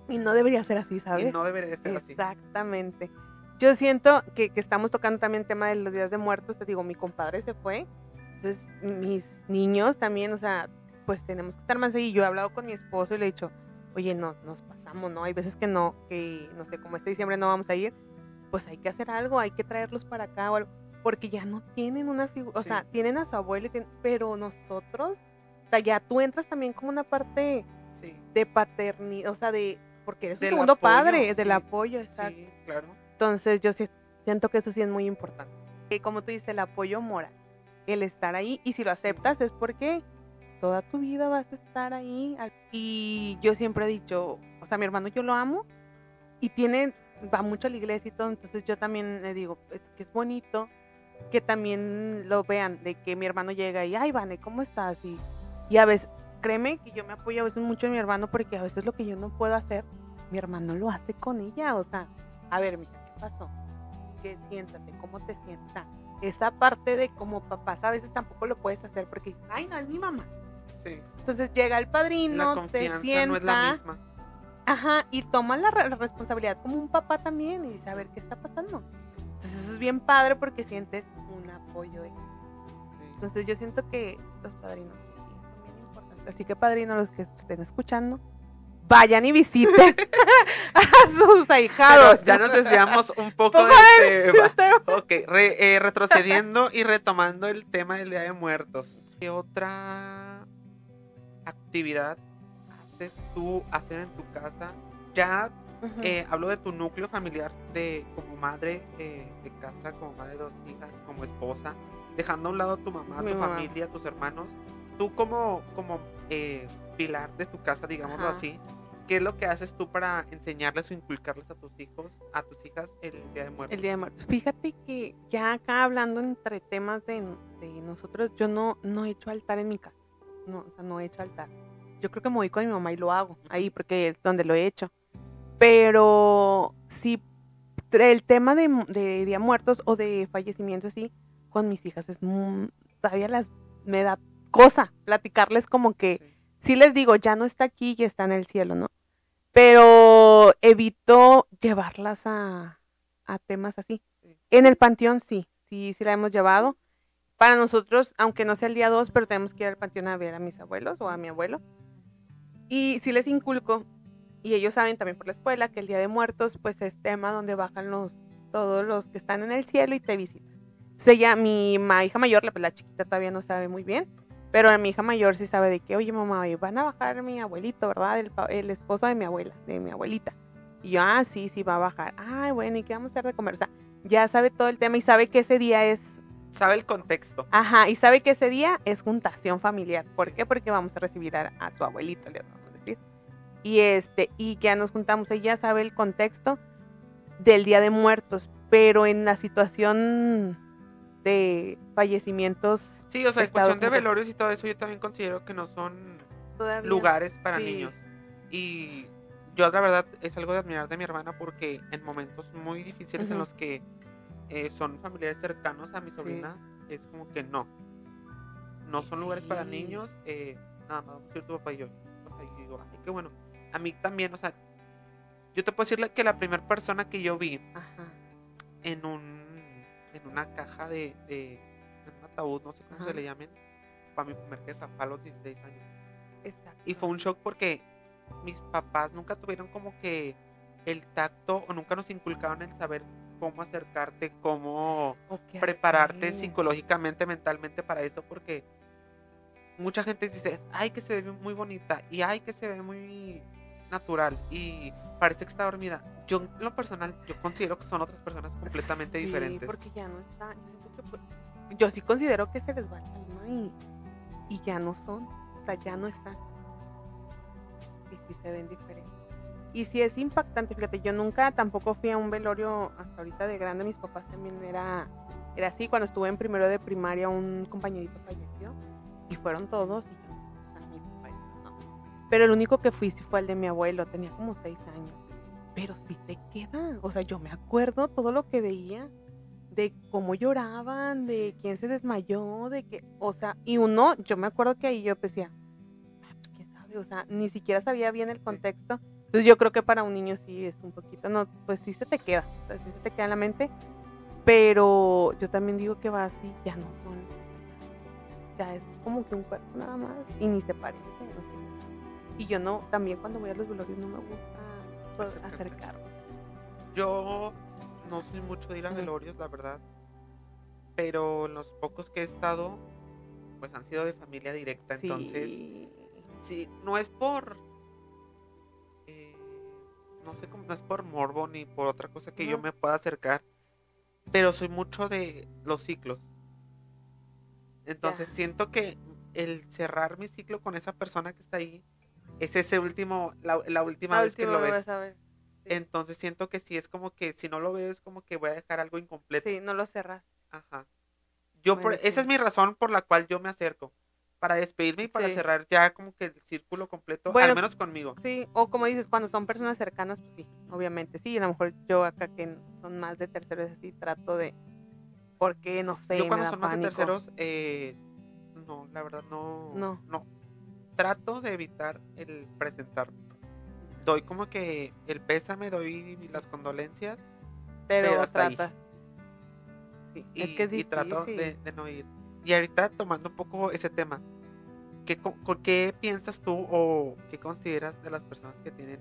Y no debería ser así, ¿sabes? Y no debería ser así. Exactamente. Yo siento que, que estamos tocando también el tema de los días de muertos. Te digo, mi compadre se fue. Entonces, mis niños también, o sea, pues tenemos que estar más ahí. Yo he hablado con mi esposo y le he dicho, oye, no, nos pasamos, ¿no? Hay veces que no, que no sé, como este diciembre no vamos a ir, pues hay que hacer algo, hay que traerlos para acá o algo, porque ya no tienen una figura, o Sí. sea, tienen a su abuelo, y tienen- pero nosotros, o sea, ya tú entras también como una parte Sí, de paternidad, o sea, de, porque eres un Del segundo apoyo, padre, del sí. apoyo, exacto. sí, claro. Entonces yo sí- siento que eso sí es muy importante. Y como tú dices, el apoyo moral, el estar ahí, y si lo aceptas es porque toda tu vida vas a estar ahí. Y yo siempre he dicho, o sea, mi hermano yo lo amo y tiene, va mucho a la iglesia y todo, entonces yo también le digo, es que es bonito que también lo vean, de que mi hermano llega y, ay, Vane, ¿cómo estás? Y, y a veces, créeme que yo me apoyo a veces mucho en mi hermano porque a veces lo que yo no puedo hacer, mi hermano lo hace con ella, o sea, a ver, mija, ¿qué pasó? Que siéntate, ¿cómo te sientes? O sea, esa parte de como papás a veces tampoco lo puedes hacer porque dices, ay, no, es mi mamá. Sí. Entonces llega el La padrino, te confianza sienta, no es la misma. ajá, y toma la, la responsabilidad como un papá también y dice, a ver, ¿qué está pasando? Entonces eso es bien padre porque sientes un apoyo. de- Sí. Entonces yo siento que los padrinos Así que padrinos, los que estén escuchando, vayan y visiten a sus Pero ahijados. ya nos desviamos un poco del tema. Ok, re- eh, retrocediendo y retomando el tema del Día de Muertos. ¿Qué otra actividad haces tú hacer en tu casa? Ya eh, hablo de tu núcleo familiar de como madre eh, de casa, como madre de dos hijas, como esposa, dejando a un lado a tu mamá, Mi tu mamá. familia, tus hermanos. Tú como, como eh, pilar de tu casa, digámoslo Ajá. así, ¿qué es lo que haces tú para enseñarles o inculcarles a tus hijos, a tus hijas el Día de Muertos? El Día de Muertos. Fíjate que ya acá hablando entre temas de, de nosotros, yo no, no he hecho altar en mi casa. No, o sea, no he hecho altar. Yo creo que me voy con mi mamá y lo hago ahí porque es donde lo he hecho. Pero sí, el tema de, de Día de Muertos o de fallecimiento así, con mis hijas es muy, todavía las, me da cosa platicarles como que Sí. sí les digo, ya no está aquí y está en el cielo, ¿no? Pero evito llevarlas a, a temas así. Sí. En el panteón sí, sí, sí la hemos llevado. Para nosotros, aunque no sea el día 2, pero tenemos que ir al panteón a ver a mis abuelos o a mi abuelo. Y sí les inculco, y ellos saben también por la escuela, que el Día de Muertos, pues es tema donde bajan los, todos los que están en el cielo y te visitan. Entonces ella, mi ma- hija mayor, la, pues, la chiquita todavía no sabe muy bien, pero mi hija mayor sí sabe de que, oye mamá, van a bajar mi abuelito, ¿verdad? El, el esposo de mi abuela, de mi abuelita. Y yo, ah, sí, sí, va a bajar. Ay, bueno, ¿y qué vamos a hacer de comer? O sea, ya sabe todo el tema y sabe que ese día es, Sabe el contexto. ajá, y sabe que ese día es juntación familiar. ¿Por qué? Porque vamos a recibir a, a su abuelito, le vamos a decir. Y este, y ya nos juntamos, ella sabe el contexto del Día de Muertos, pero en la situación de fallecimientos Sí, o sea, en cuestión de velorios y todo eso, yo también considero que no son todavía lugares para sí. niños. Y yo la verdad es algo de admirar de mi hermana porque en momentos muy difíciles en Ujú. los que eh, son familiares cercanos a mi sobrina, es como que no. No son lugares para Sí. niños, eh, nada más vamos a ir tu papá y yo. O sea, digo, ay, qué bueno. A mí también, o sea, yo te puedo decir que la primera persona que yo vi Ajá, en un en una caja de, de en un ataúd, no sé cómo Ajá. se le llamen, fue a mi primer fue a los 16 años. exacto. Y fue un shock porque mis papás nunca tuvieron como que el tacto o nunca nos inculcaron el saber cómo acercarte, cómo prepararte psicológicamente, mentalmente para eso, porque mucha gente dice, ay, que se ve muy bonita y ay, que se ve muy natural y parece que está dormida. Yo, en lo personal, yo considero que son otras personas completamente Sí, diferentes. porque ya no está. Yo, sí considero que se les va el alma y, y ya no son. O sea, ya no están. Y sí se ven diferentes. Y sí es impactante, fíjate, yo nunca tampoco fui a un velorio hasta ahorita de grande. Mis papás también era, era así. Cuando estuve en primero de primaria, un compañerito falleció y fueron todos. Pero el único que fui sí fue el de mi abuelo, tenía como seis años pero sí te queda. O sea, yo me acuerdo todo lo que veía, de cómo lloraban, de quién se desmayó, de que, o sea, y uno, yo me acuerdo que ahí yo decía, "Ay, pues quién sabe, o sea, ni siquiera sabía bien el contexto. Entonces yo creo que para un niño sí es un poquito, no, pues sí se te queda, o sea, sí se te queda en la mente, pero yo también digo que va así, ya no son, ya es como que un cuerpo nada más y ni se parece, no. Y yo no, también cuando voy a los velorios no me gusta pues, acercarme. Yo no soy mucho de ir a velorios, la verdad. Pero los pocos que he estado, pues han sido de familia directa. Entonces, Sí. no es por. eh, no sé cómo, no es por morbo ni por otra cosa que yo me pueda acercar. Pero soy mucho de los ciclos. Entonces siento que el cerrar mi ciclo con esa persona que está ahí es ese último, la, la última La vez que lo ves. vas a ver. Sí. Entonces siento que sí es como que si no lo veo es como que voy a dejar algo incompleto. Sí, no lo cerras. Ajá. Yo por, esa es mi razón por la cual yo me acerco. Para despedirme y para Sí. cerrar ya como que el círculo completo, Bueno, al menos conmigo. Sí, o como dices, cuando son personas cercanas, pues sí, obviamente sí. A lo mejor yo acá que son más de terceros, así trato de. Porque no sé. yo me cuando da son más de terceros, eh, no, la verdad no, No. Trato de evitar el presentarme. Doy como que el pésame, doy las condolencias Pero, pero hasta ahí. trata. Sí, y, es que es y trato de, no ir. Y ahorita tomando un poco ese tema, ¿qué, ¿qué piensas tú o qué consideras de las personas que tienen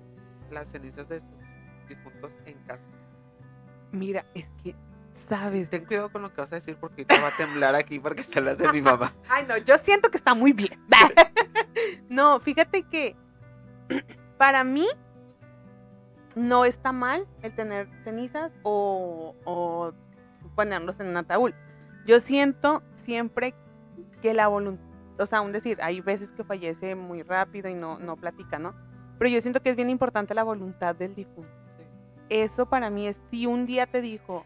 las cenizas de sus difuntos en casa? Mira, es que, ¿sabes? Ten cuidado con lo que vas a decir porque te va a temblar aquí porque te hablas de mi mamá. Ay, no, yo siento que está muy bien. no, fíjate que para mí no está mal el tener cenizas o, o ponerlos en un ataúd. Yo siento siempre que la voluntad, o sea, aún decir, hay veces que fallece muy rápido y no, no platica, ¿no? Pero yo siento que es bien importante la voluntad del difunto. Eso para mí es, si un día te dijo,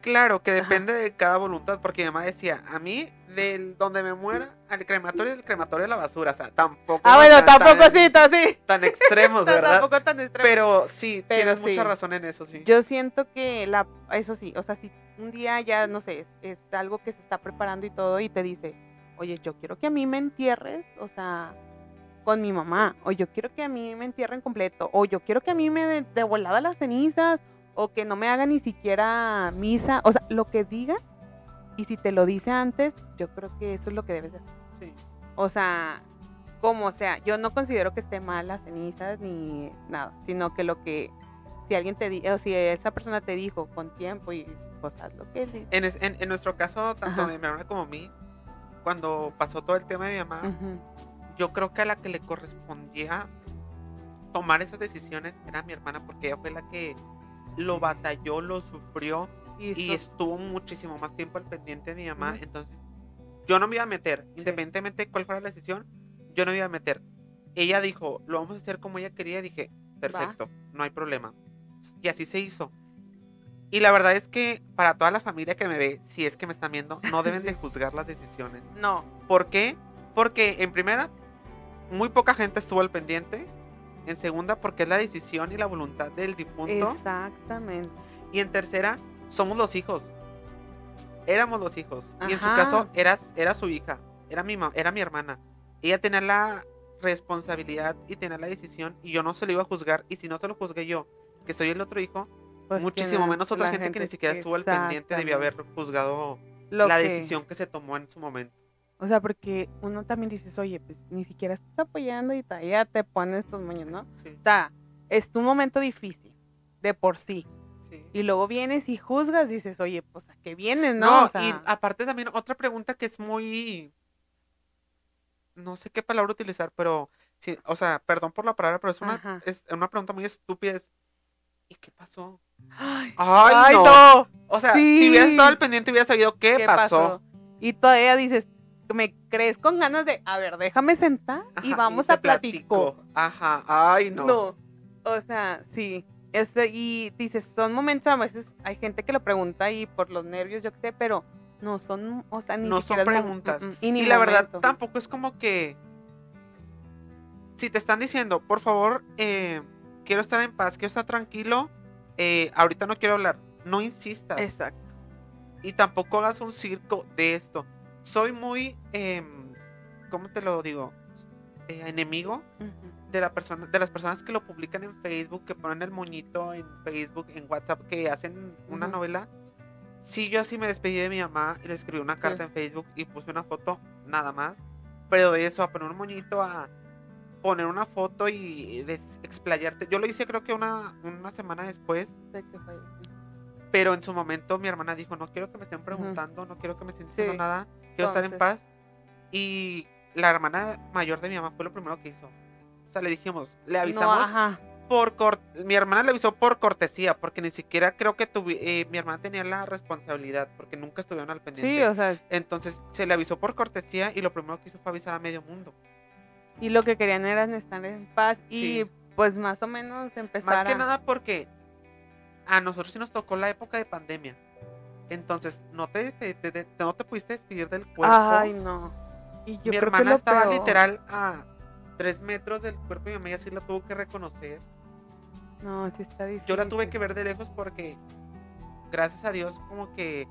Claro, que Ajá. depende de cada voluntad, porque mi mamá decía, a mí, del donde me muera, al crematorio, del crematorio a la basura, o sea, tampoco. ah, bueno, tan- tampoco sí, tan- sí, tan extremos, ¿verdad? tampoco tan extremo. Pero sí, Pero tienes sí. mucha razón en eso, sí. Yo siento que la, eso sí, o sea, si un día ya, no sé, es, es algo que se está preparando y todo y te dice, oye, yo quiero que a mí me entierres, o sea, con mi mamá, o yo quiero que a mí me entierren completo, o yo quiero que a mí me de, de volada las cenizas, o que no me haga ni siquiera misa, o sea, lo que diga, y si te lo dice antes, yo creo que eso es lo que debes de hacer. Sí. O sea, como sea, yo no considero que esté mal las cenizas ni nada, sino que lo que, si alguien te dijo, o si esa persona te dijo con tiempo y pues haz lo que sí. En, es- en, en nuestro caso, tanto Ajá. de mi hermana como a mí, cuando pasó todo el tema de mi mamá, yo creo que a la que le correspondía tomar esas decisiones era mi hermana, porque ella fue la que lo batalló, lo sufrió Y, estuvo muchísimo más tiempo al pendiente de mi mamá. Entonces, yo no me iba a meter, independientemente de cuál fuera la decisión, yo no me iba a meter. Ella dijo, lo vamos a hacer como ella quería. Dije, perfecto, no hay problema. Y así se hizo. Y la verdad es que para toda la familia que me ve, si es que me están viendo, no deben de juzgar las decisiones. no, ¿Por qué? Porque en primera, muy poca gente estuvo al pendiente. En segunda, porque es la decisión y la voluntad del difunto. exactamente. Y en tercera, somos los hijos. Éramos los hijos. Y en su caso, era, era su hija. Era mi, era mi hermana. Ella tenía la responsabilidad y tenía la decisión. Y yo no se lo iba a juzgar. Y si no se lo juzgué yo, que soy el otro hijo, Pues, muchísimo menos otra gente, que ni siquiera estuvo al pendiente debió haber juzgado Lo la que- decisión que se tomó en su momento. O sea, porque uno también dices, oye, pues ni siquiera estás apoyando y ya te pones tus moños, ¿no? Sí, O sea, es un momento difícil, de por sí. sí. Y luego vienes y juzgas, dices, oye, pues a qué vienes, ¿no? No, O sea, y aparte también otra pregunta que es muy... No sé qué palabra utilizar, pero... Sí, o sea, perdón por la palabra, pero es una, Ajá. es una pregunta muy estúpida. es, ¿Y qué pasó? Ay, ¡Ay, no! no, O sea, Sí. si hubieras estado al pendiente hubieras sabido qué, ¿qué pasó. Y todavía dices, me crees con ganas de, a ver, déjame sentar y Ajá, vamos a platico. Ajá, ay, no. No. O sea, sí. Este, y dices, son momentos, a veces hay gente que lo pregunta y por los nervios, yo qué sé, pero no son, o sea, ni No son preguntas. mm, mm, y, ni Y la verdad, tampoco es como que... Si te están diciendo, por favor, eh, quiero estar en paz, quiero estar tranquilo, eh, ahorita no quiero hablar, no insistas. Exacto. y tampoco hagas un circo de esto. Soy muy, em, ¿cómo te lo digo? eh, enemigo de, la persona, de las personas que lo publican en Facebook, que ponen el moñito en Facebook, en WhatsApp, que hacen una novela. Sí, yo sí me despedí de mi mamá y le escribí una carta en Facebook y puse una foto, nada más. Pero de eso, a poner un moñito, a poner una foto y explayarte. Yo lo hice creo que una, una semana después, que pero en su momento mi hermana dijo, no quiero que me estén preguntando, no quiero que me estén diciendo Sí. nada, quiero estar en paz. Y la hermana mayor de mi mamá fue lo primero que hizo. O sea, le dijimos, le No, avisamos ajá. por cor- mi hermana le avisó por cortesía, porque ni siquiera creo que tuvi- eh, mi hermana tenía la responsabilidad, porque nunca estuvieron al pendiente. Sí, o sea, Entonces se le avisó por cortesía y lo primero que hizo fue avisar a medio mundo. y lo que querían era estar en paz y pues más o menos empezar Más que a- nada porque a nosotros sí nos tocó la época de pandemia. Entonces no te, te- te- no te pudiste despedir del cuerpo. Ay, no. Y yo mi creo hermana estaba peor- literal a tres metros del cuerpo y mi mamá ya sí la tuvo que reconocer. No, sí está difícil. Yo la tuve que ver de lejos porque, gracias a Dios, como que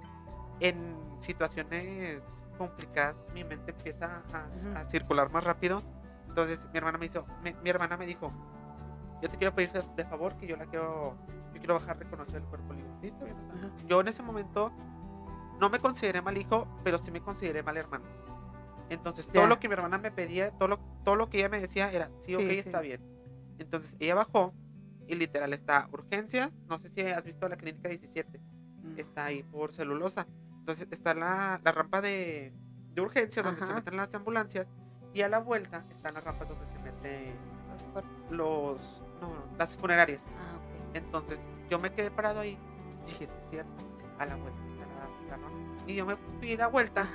en situaciones complicadas mi mente empieza a, circular más rápido. Entonces mi hermana me hizo, me- mi hermana me dijo, yo te quiero pedir de favor que yo la quiero, yo quiero bajar a reconocer el cuerpo. "Sí, está bien, está bien". Ajá. Yo en ese momento no me consideré mal hijo, pero sí me consideré mal hermano. Entonces todo lo que mi hermana me pedía, todo lo, todo lo que ella me decía era, sí, ok, Sí, sí. está bien. Entonces ella bajó y literal está urgencias, no sé si has visto la clínica 17, Mm. está ahí por celulosa. Entonces está la, la rampa de, de urgencias donde se meten las ambulancias y a la vuelta están las rampas donde se meten Los no, las funerarias. Ah, ok. Entonces yo me quedé parado ahí, dije, sí es cierto, a la vuelta la, la. Y yo me fui la vuelta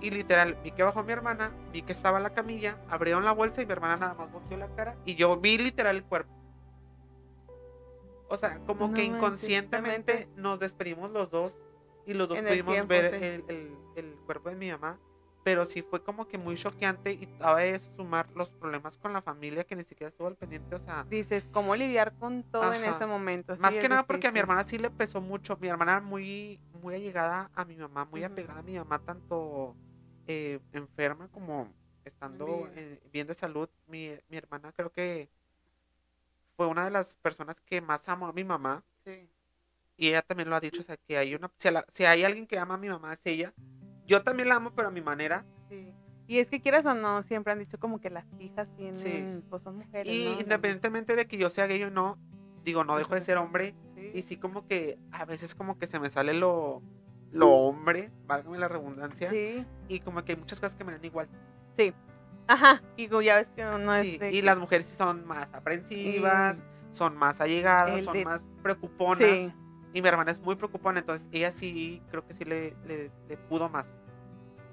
y literal vi que bajó mi hermana, vi que estaba la camilla, abrieron la bolsa y mi hermana nada más volteó la cara y yo vi literal el cuerpo. O sea, como No que inconscientemente nos despedimos los dos y los dos pudimos tiempo, ver sí. el, el- el cuerpo de mi mamá. Pero sí fue como que muy choqueante y a veces sumar los problemas con la familia que ni siquiera estuvo al pendiente. O sea, Dices, ¿cómo lidiar con todo en ese momento? Sí, más es que nada porque a mi hermana sí le pesó mucho. Mi hermana muy, muy allegada a mi mamá, muy apegada a mi mamá, tanto eh, enferma como estando Bien. eh, bien de salud. Mi, mi hermana creo que fue una de las personas que más amó a mi mamá. Sí. Y ella también lo ha dicho, o sea, que hay una, si, a la- si hay alguien que ama a mi mamá es ella. Yo también la amo, pero a mi manera. Sí. Y es que quieras o no, siempre han dicho como que las hijas tienen, pues son mujeres. Y ¿no? independientemente de que yo sea gay o no, digo, no dejo de ser hombre. Sí. Y sí como que a veces como que se me sale lo, lo hombre, válgame la redundancia. Sí. Y como que hay muchas cosas que me dan igual. Ajá. Y ya ves que no es. Sí, y que- las mujeres sí son más aprensivas, son más allegadas, El son de- más preocuponas. Sí. Y mi hermana es muy preocupona, entonces ella sí, creo que sí le, le, le pudo más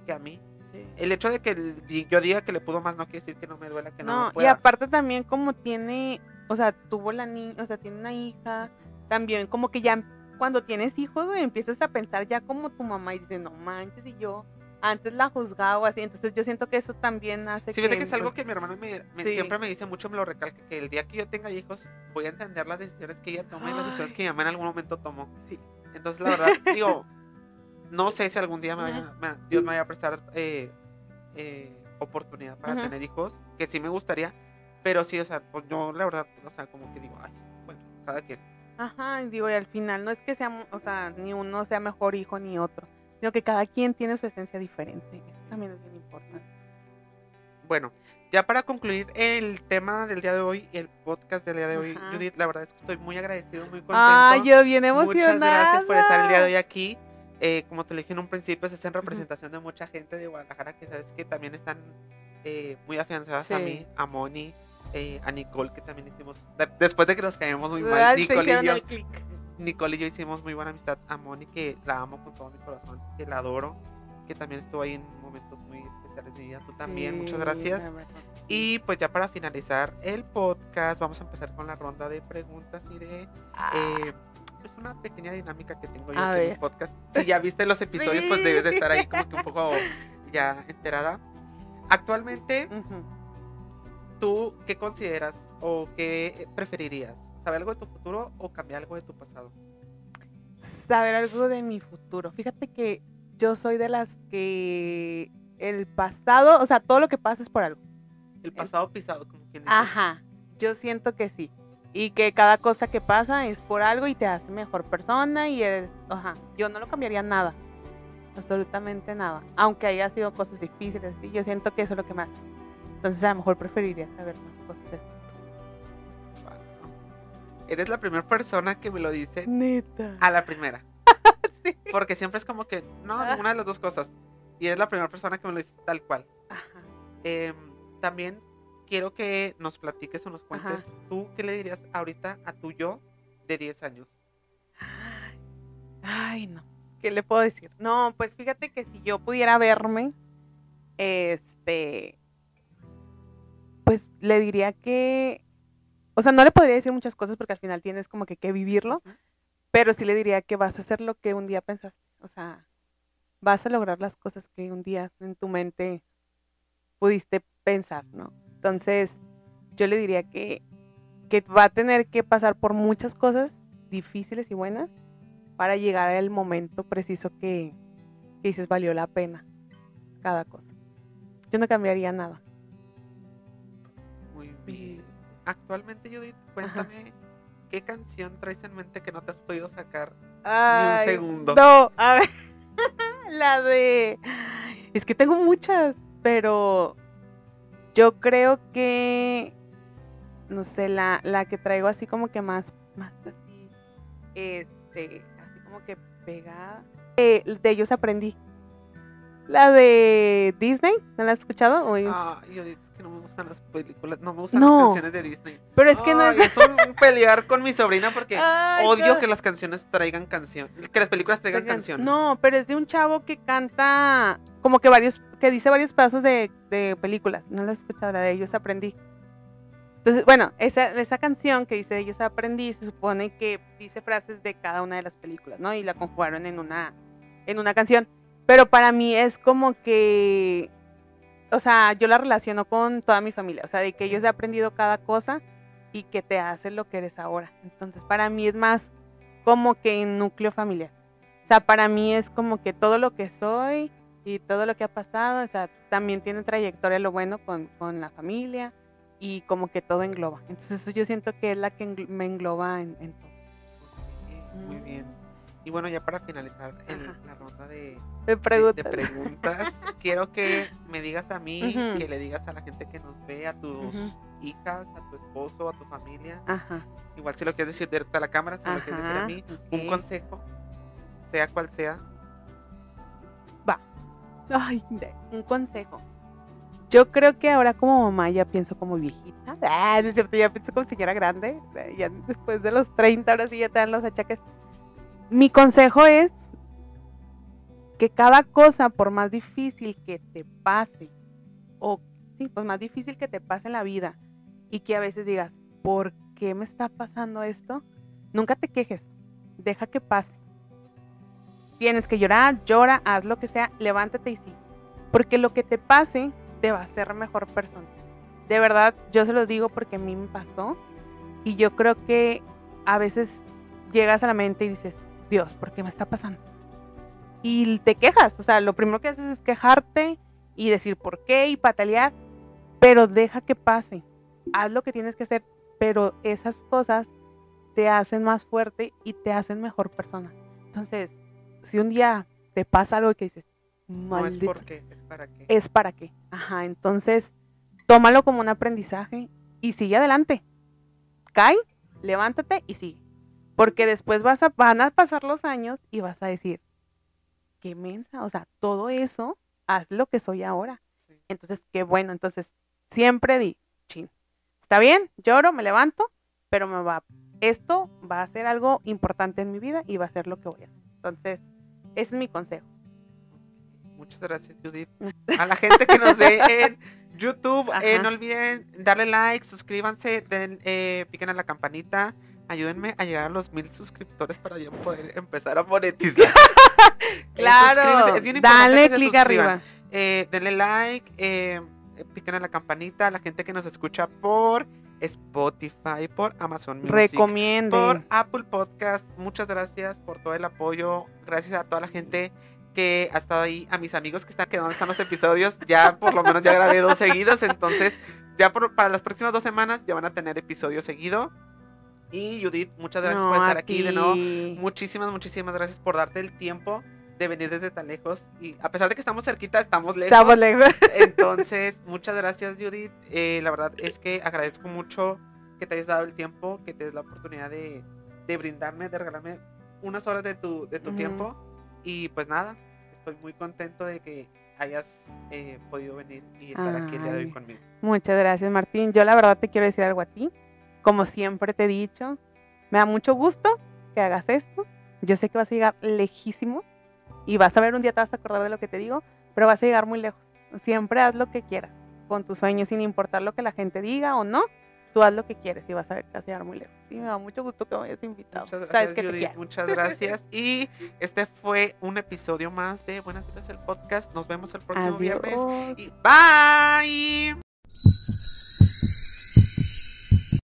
que a mí. sí. El hecho de que el- yo diga que le pudo más no quiere decir que no me duela, que no, No, me y pueda. aparte también como tiene, o sea, tuvo la niña, o sea, tiene una hija, también como que ya cuando tienes hijos, güey, empiezas a pensar ya como tu mamá y dices, no manches, y yo antes la juzgaba o así, entonces yo siento que eso también hace Sí, que... fíjate que es algo que mi hermana me, me- Sí. siempre me dice mucho, me lo recalca, que el día que yo tenga hijos voy a entender las decisiones que ella toma y las decisiones que mi mamá en algún momento tomó. Sí. Entonces, la verdad, digo, no sé si algún día me vaya- me- Dios me vaya a prestar eh, eh, oportunidad para tener hijos, que sí me gustaría, pero sí, o sea, pues yo la verdad, o sea, como que digo, ay, bueno, cada quien. Ajá, y digo, y al final no es que sea, o sea, ni uno sea mejor hijo ni otro, sino que cada quien tiene su esencia diferente, eso también es bien importante. Bueno, ya para concluir el tema del día de hoy, el podcast del día de hoy, Ajá. Judith, la verdad es que estoy muy agradecido, muy contento. Ay, yo bien emocionada. Muchas gracias por estar el día de hoy aquí. Eh, como te lo dije en un principio, se está en representación de mucha gente de Guadalajara que sabes que también están eh, muy afianzadas a mí, a Moni, eh, a Nicole, que también hicimos, de- después de que nos caímos muy Ah, mal, Nicole y yo. Nicole y yo hicimos muy buena amistad. A Moni, que la amo con todo mi corazón, que la adoro, que también estuvo ahí en momentos muy especiales de mi vida. Tú también, muchas gracias. Y pues ya para finalizar el podcast, vamos a empezar con la ronda de preguntas y de... eh, es una pequeña dinámica que tengo yo A en mi podcast. Si ya viste los episodios, pues debes de estar ahí como que un poco ya enterada. Actualmente, Ujú. ¿tú qué consideras o qué preferirías? ¿Saber algo de tu futuro o cambiar algo de tu pasado? saber algo de mi futuro. Fíjate que yo soy de las que el pasado, o sea, todo lo que pasa es por algo. El pasado pisado, como quien dice. Ajá, yo siento que sí. Y que cada cosa que pasa es por algo y te hace mejor persona y eres, ajá, yo no lo cambiaría nada, absolutamente nada. Aunque haya sido cosas difíciles, ¿sí? yo siento que eso es lo que más. Entonces a lo mejor preferiría saber más cosas. Eres la primera persona que me lo dice Neta. a la primera. Sí. Porque siempre es como que, no, Ah. ninguna de las dos cosas. Y eres la primera persona que me lo dice tal cual. Ajá. Em, también quiero que nos platiques o nos cuentes Ajá. tú qué le dirías ahorita a tu yo de 10 años. Ay, Ay, no. ¿Qué le puedo decir? No, pues fíjate que si yo pudiera verme, este, pues le diría que, o sea, no le podría decir muchas cosas porque al final tienes como que que vivirlo, pero sí le diría que vas a hacer lo que un día pensaste, o sea, vas a lograr las cosas que un día en tu mente pudiste pensar, ¿no? Entonces, yo le diría que, que va a tener que pasar por muchas cosas difíciles y buenas para llegar al momento preciso que, que dices valió la pena cada cosa. Yo no cambiaría nada. Actualmente, Judith, cuéntame qué canción traes en mente que no te has podido sacar Ay, segundo. No, a ver. la de. Es que tengo muchas, pero yo creo que. No sé, la, la que traigo así como que más, más así. Este. Así como que pegada. Eh, de ellos aprendí. La de Disney, ¿no la has escuchado? Ah, Judith, es que no me gustan las películas, no me gustan No. las canciones de Disney. pero es que no Ay, es. es un pelear con mi sobrina porque Ay, odio no. que las canciones traigan canción, que las películas traigan Oigan, canciones. No, pero es de un chavo que canta como que varios, que dice varios pedazos de, de películas. No la he escuchado, la de ellos aprendí. Entonces, bueno, esa, esa canción que dice de ellos aprendí se supone que dice frases de cada una de las películas, ¿no? Y la conjugaron en una, en una canción. Pero para mí es como que, o sea, yo la relaciono con toda mi familia, o sea, de que ellos he aprendido cada cosa y que te hace lo que eres ahora. Entonces, para mí es más como que en núcleo familiar. O sea, para mí es como que todo lo que soy y todo lo que ha pasado, o sea, también tiene trayectoria lo bueno con, con la familia y como que todo engloba. Entonces eso yo siento que es la que me engloba en, en todo. Muy Mm. bien. Y bueno, ya para finalizar el- la ronda de, de- preguntas, quiero que me digas a mí, Ujú. que le digas a la gente que nos ve, a tus hijas, a tu esposo, a tu familia. Ajá. Igual si lo quieres decir directo a la cámara, si lo quieres decir a mí, un consejo, sea cual sea. Ay, de- un consejo. Yo creo que ahora como mamá ya pienso como viejita. Ah, no es cierto, ya pienso como señora grande. Ya después de los 30, ahora sí ya te dan los achaques. Mi consejo es que cada cosa, por más difícil que te pase, o sí, pues más difícil que te pase en la vida, y que a veces digas, ¿por qué me está pasando esto? Nunca te quejes, deja que pase. Tienes que llorar, llora, haz lo que sea, levántate y sigue. Porque lo que te pase te va a hacer mejor persona. De verdad, yo se los digo porque a mí me pasó. Y yo creo que a veces llegas a la mente y dices, Dios, ¿por qué me está pasando? Y te quejas. O sea, lo primero que haces es quejarte y decir por qué y patalear. Pero deja que pase. Haz lo que tienes que hacer. Pero esas cosas te hacen más fuerte y te hacen mejor persona. Entonces, si un día te pasa algo que dices, No es porque, es para qué. es para qué. Ajá, entonces tómalo como un aprendizaje y sigue adelante. Cae, levántate y sigue. Porque después vas a, van a pasar los años y vas a decir, qué mensa, o sea, todo eso, haz lo que soy ahora. Sí. Entonces, qué bueno, entonces siempre di, chin, está bien, lloro, me levanto, pero me va, esto va a ser algo importante en mi vida y va a ser lo que voy a hacer. Entonces, ese es mi consejo. Muchas gracias, Judith. A la gente que nos ve en YouTube, eh, no olviden darle like, suscríbanse, den, eh, piquen a la campanita. Ayúdenme a llegar a los mil suscriptores para yo poder empezar a monetizar. Eh, Claro, es bien dale clic arriba. Eh, denle like, eh, eh, piquen a la campanita. A la gente que nos escucha por Spotify, por Amazon Music, Recomienden. por Apple Podcast. Muchas gracias por todo el apoyo. Gracias a toda la gente que ha estado ahí, a mis amigos que están quedando están los episodios. Ya por lo menos ya grabé dos seguidos, entonces ya para las próximas dos semanas ya van a tener episodio seguido. Y Judith, muchas gracias por estar aquí de nuevo. Muchísimas, muchísimas gracias por darte el tiempo de venir desde tan lejos. Y a pesar de que estamos cerquita, estamos lejos. Estamos lejos. Entonces, muchas gracias, Judith. Eh, la verdad es que agradezco mucho que te hayas dado el tiempo, que te des la oportunidad de, de brindarme, de regalarme unas horas de tu, de tu tiempo. Y pues nada, estoy muy contento de que hayas eh, podido venir y estar aquí el día de hoy conmigo. Muchas gracias, Martín. Yo la verdad te quiero decir algo a ti. Como siempre te he dicho, me da mucho gusto que hagas esto. Yo sé que vas a llegar lejísimo y vas a ver un día te vas a acordar de lo que te digo, pero vas a llegar muy lejos. Siempre haz lo que quieras con tus sueños sin importar lo que la gente diga o no. Tú haz lo que quieres y vas a ver que vas a llegar muy lejos. Y me da mucho gusto que me hayas invitado. Muchas gracias, Muchas gracias. y este fue un episodio más de Buenas noches el podcast. Nos vemos el próximo viernes. Y bye.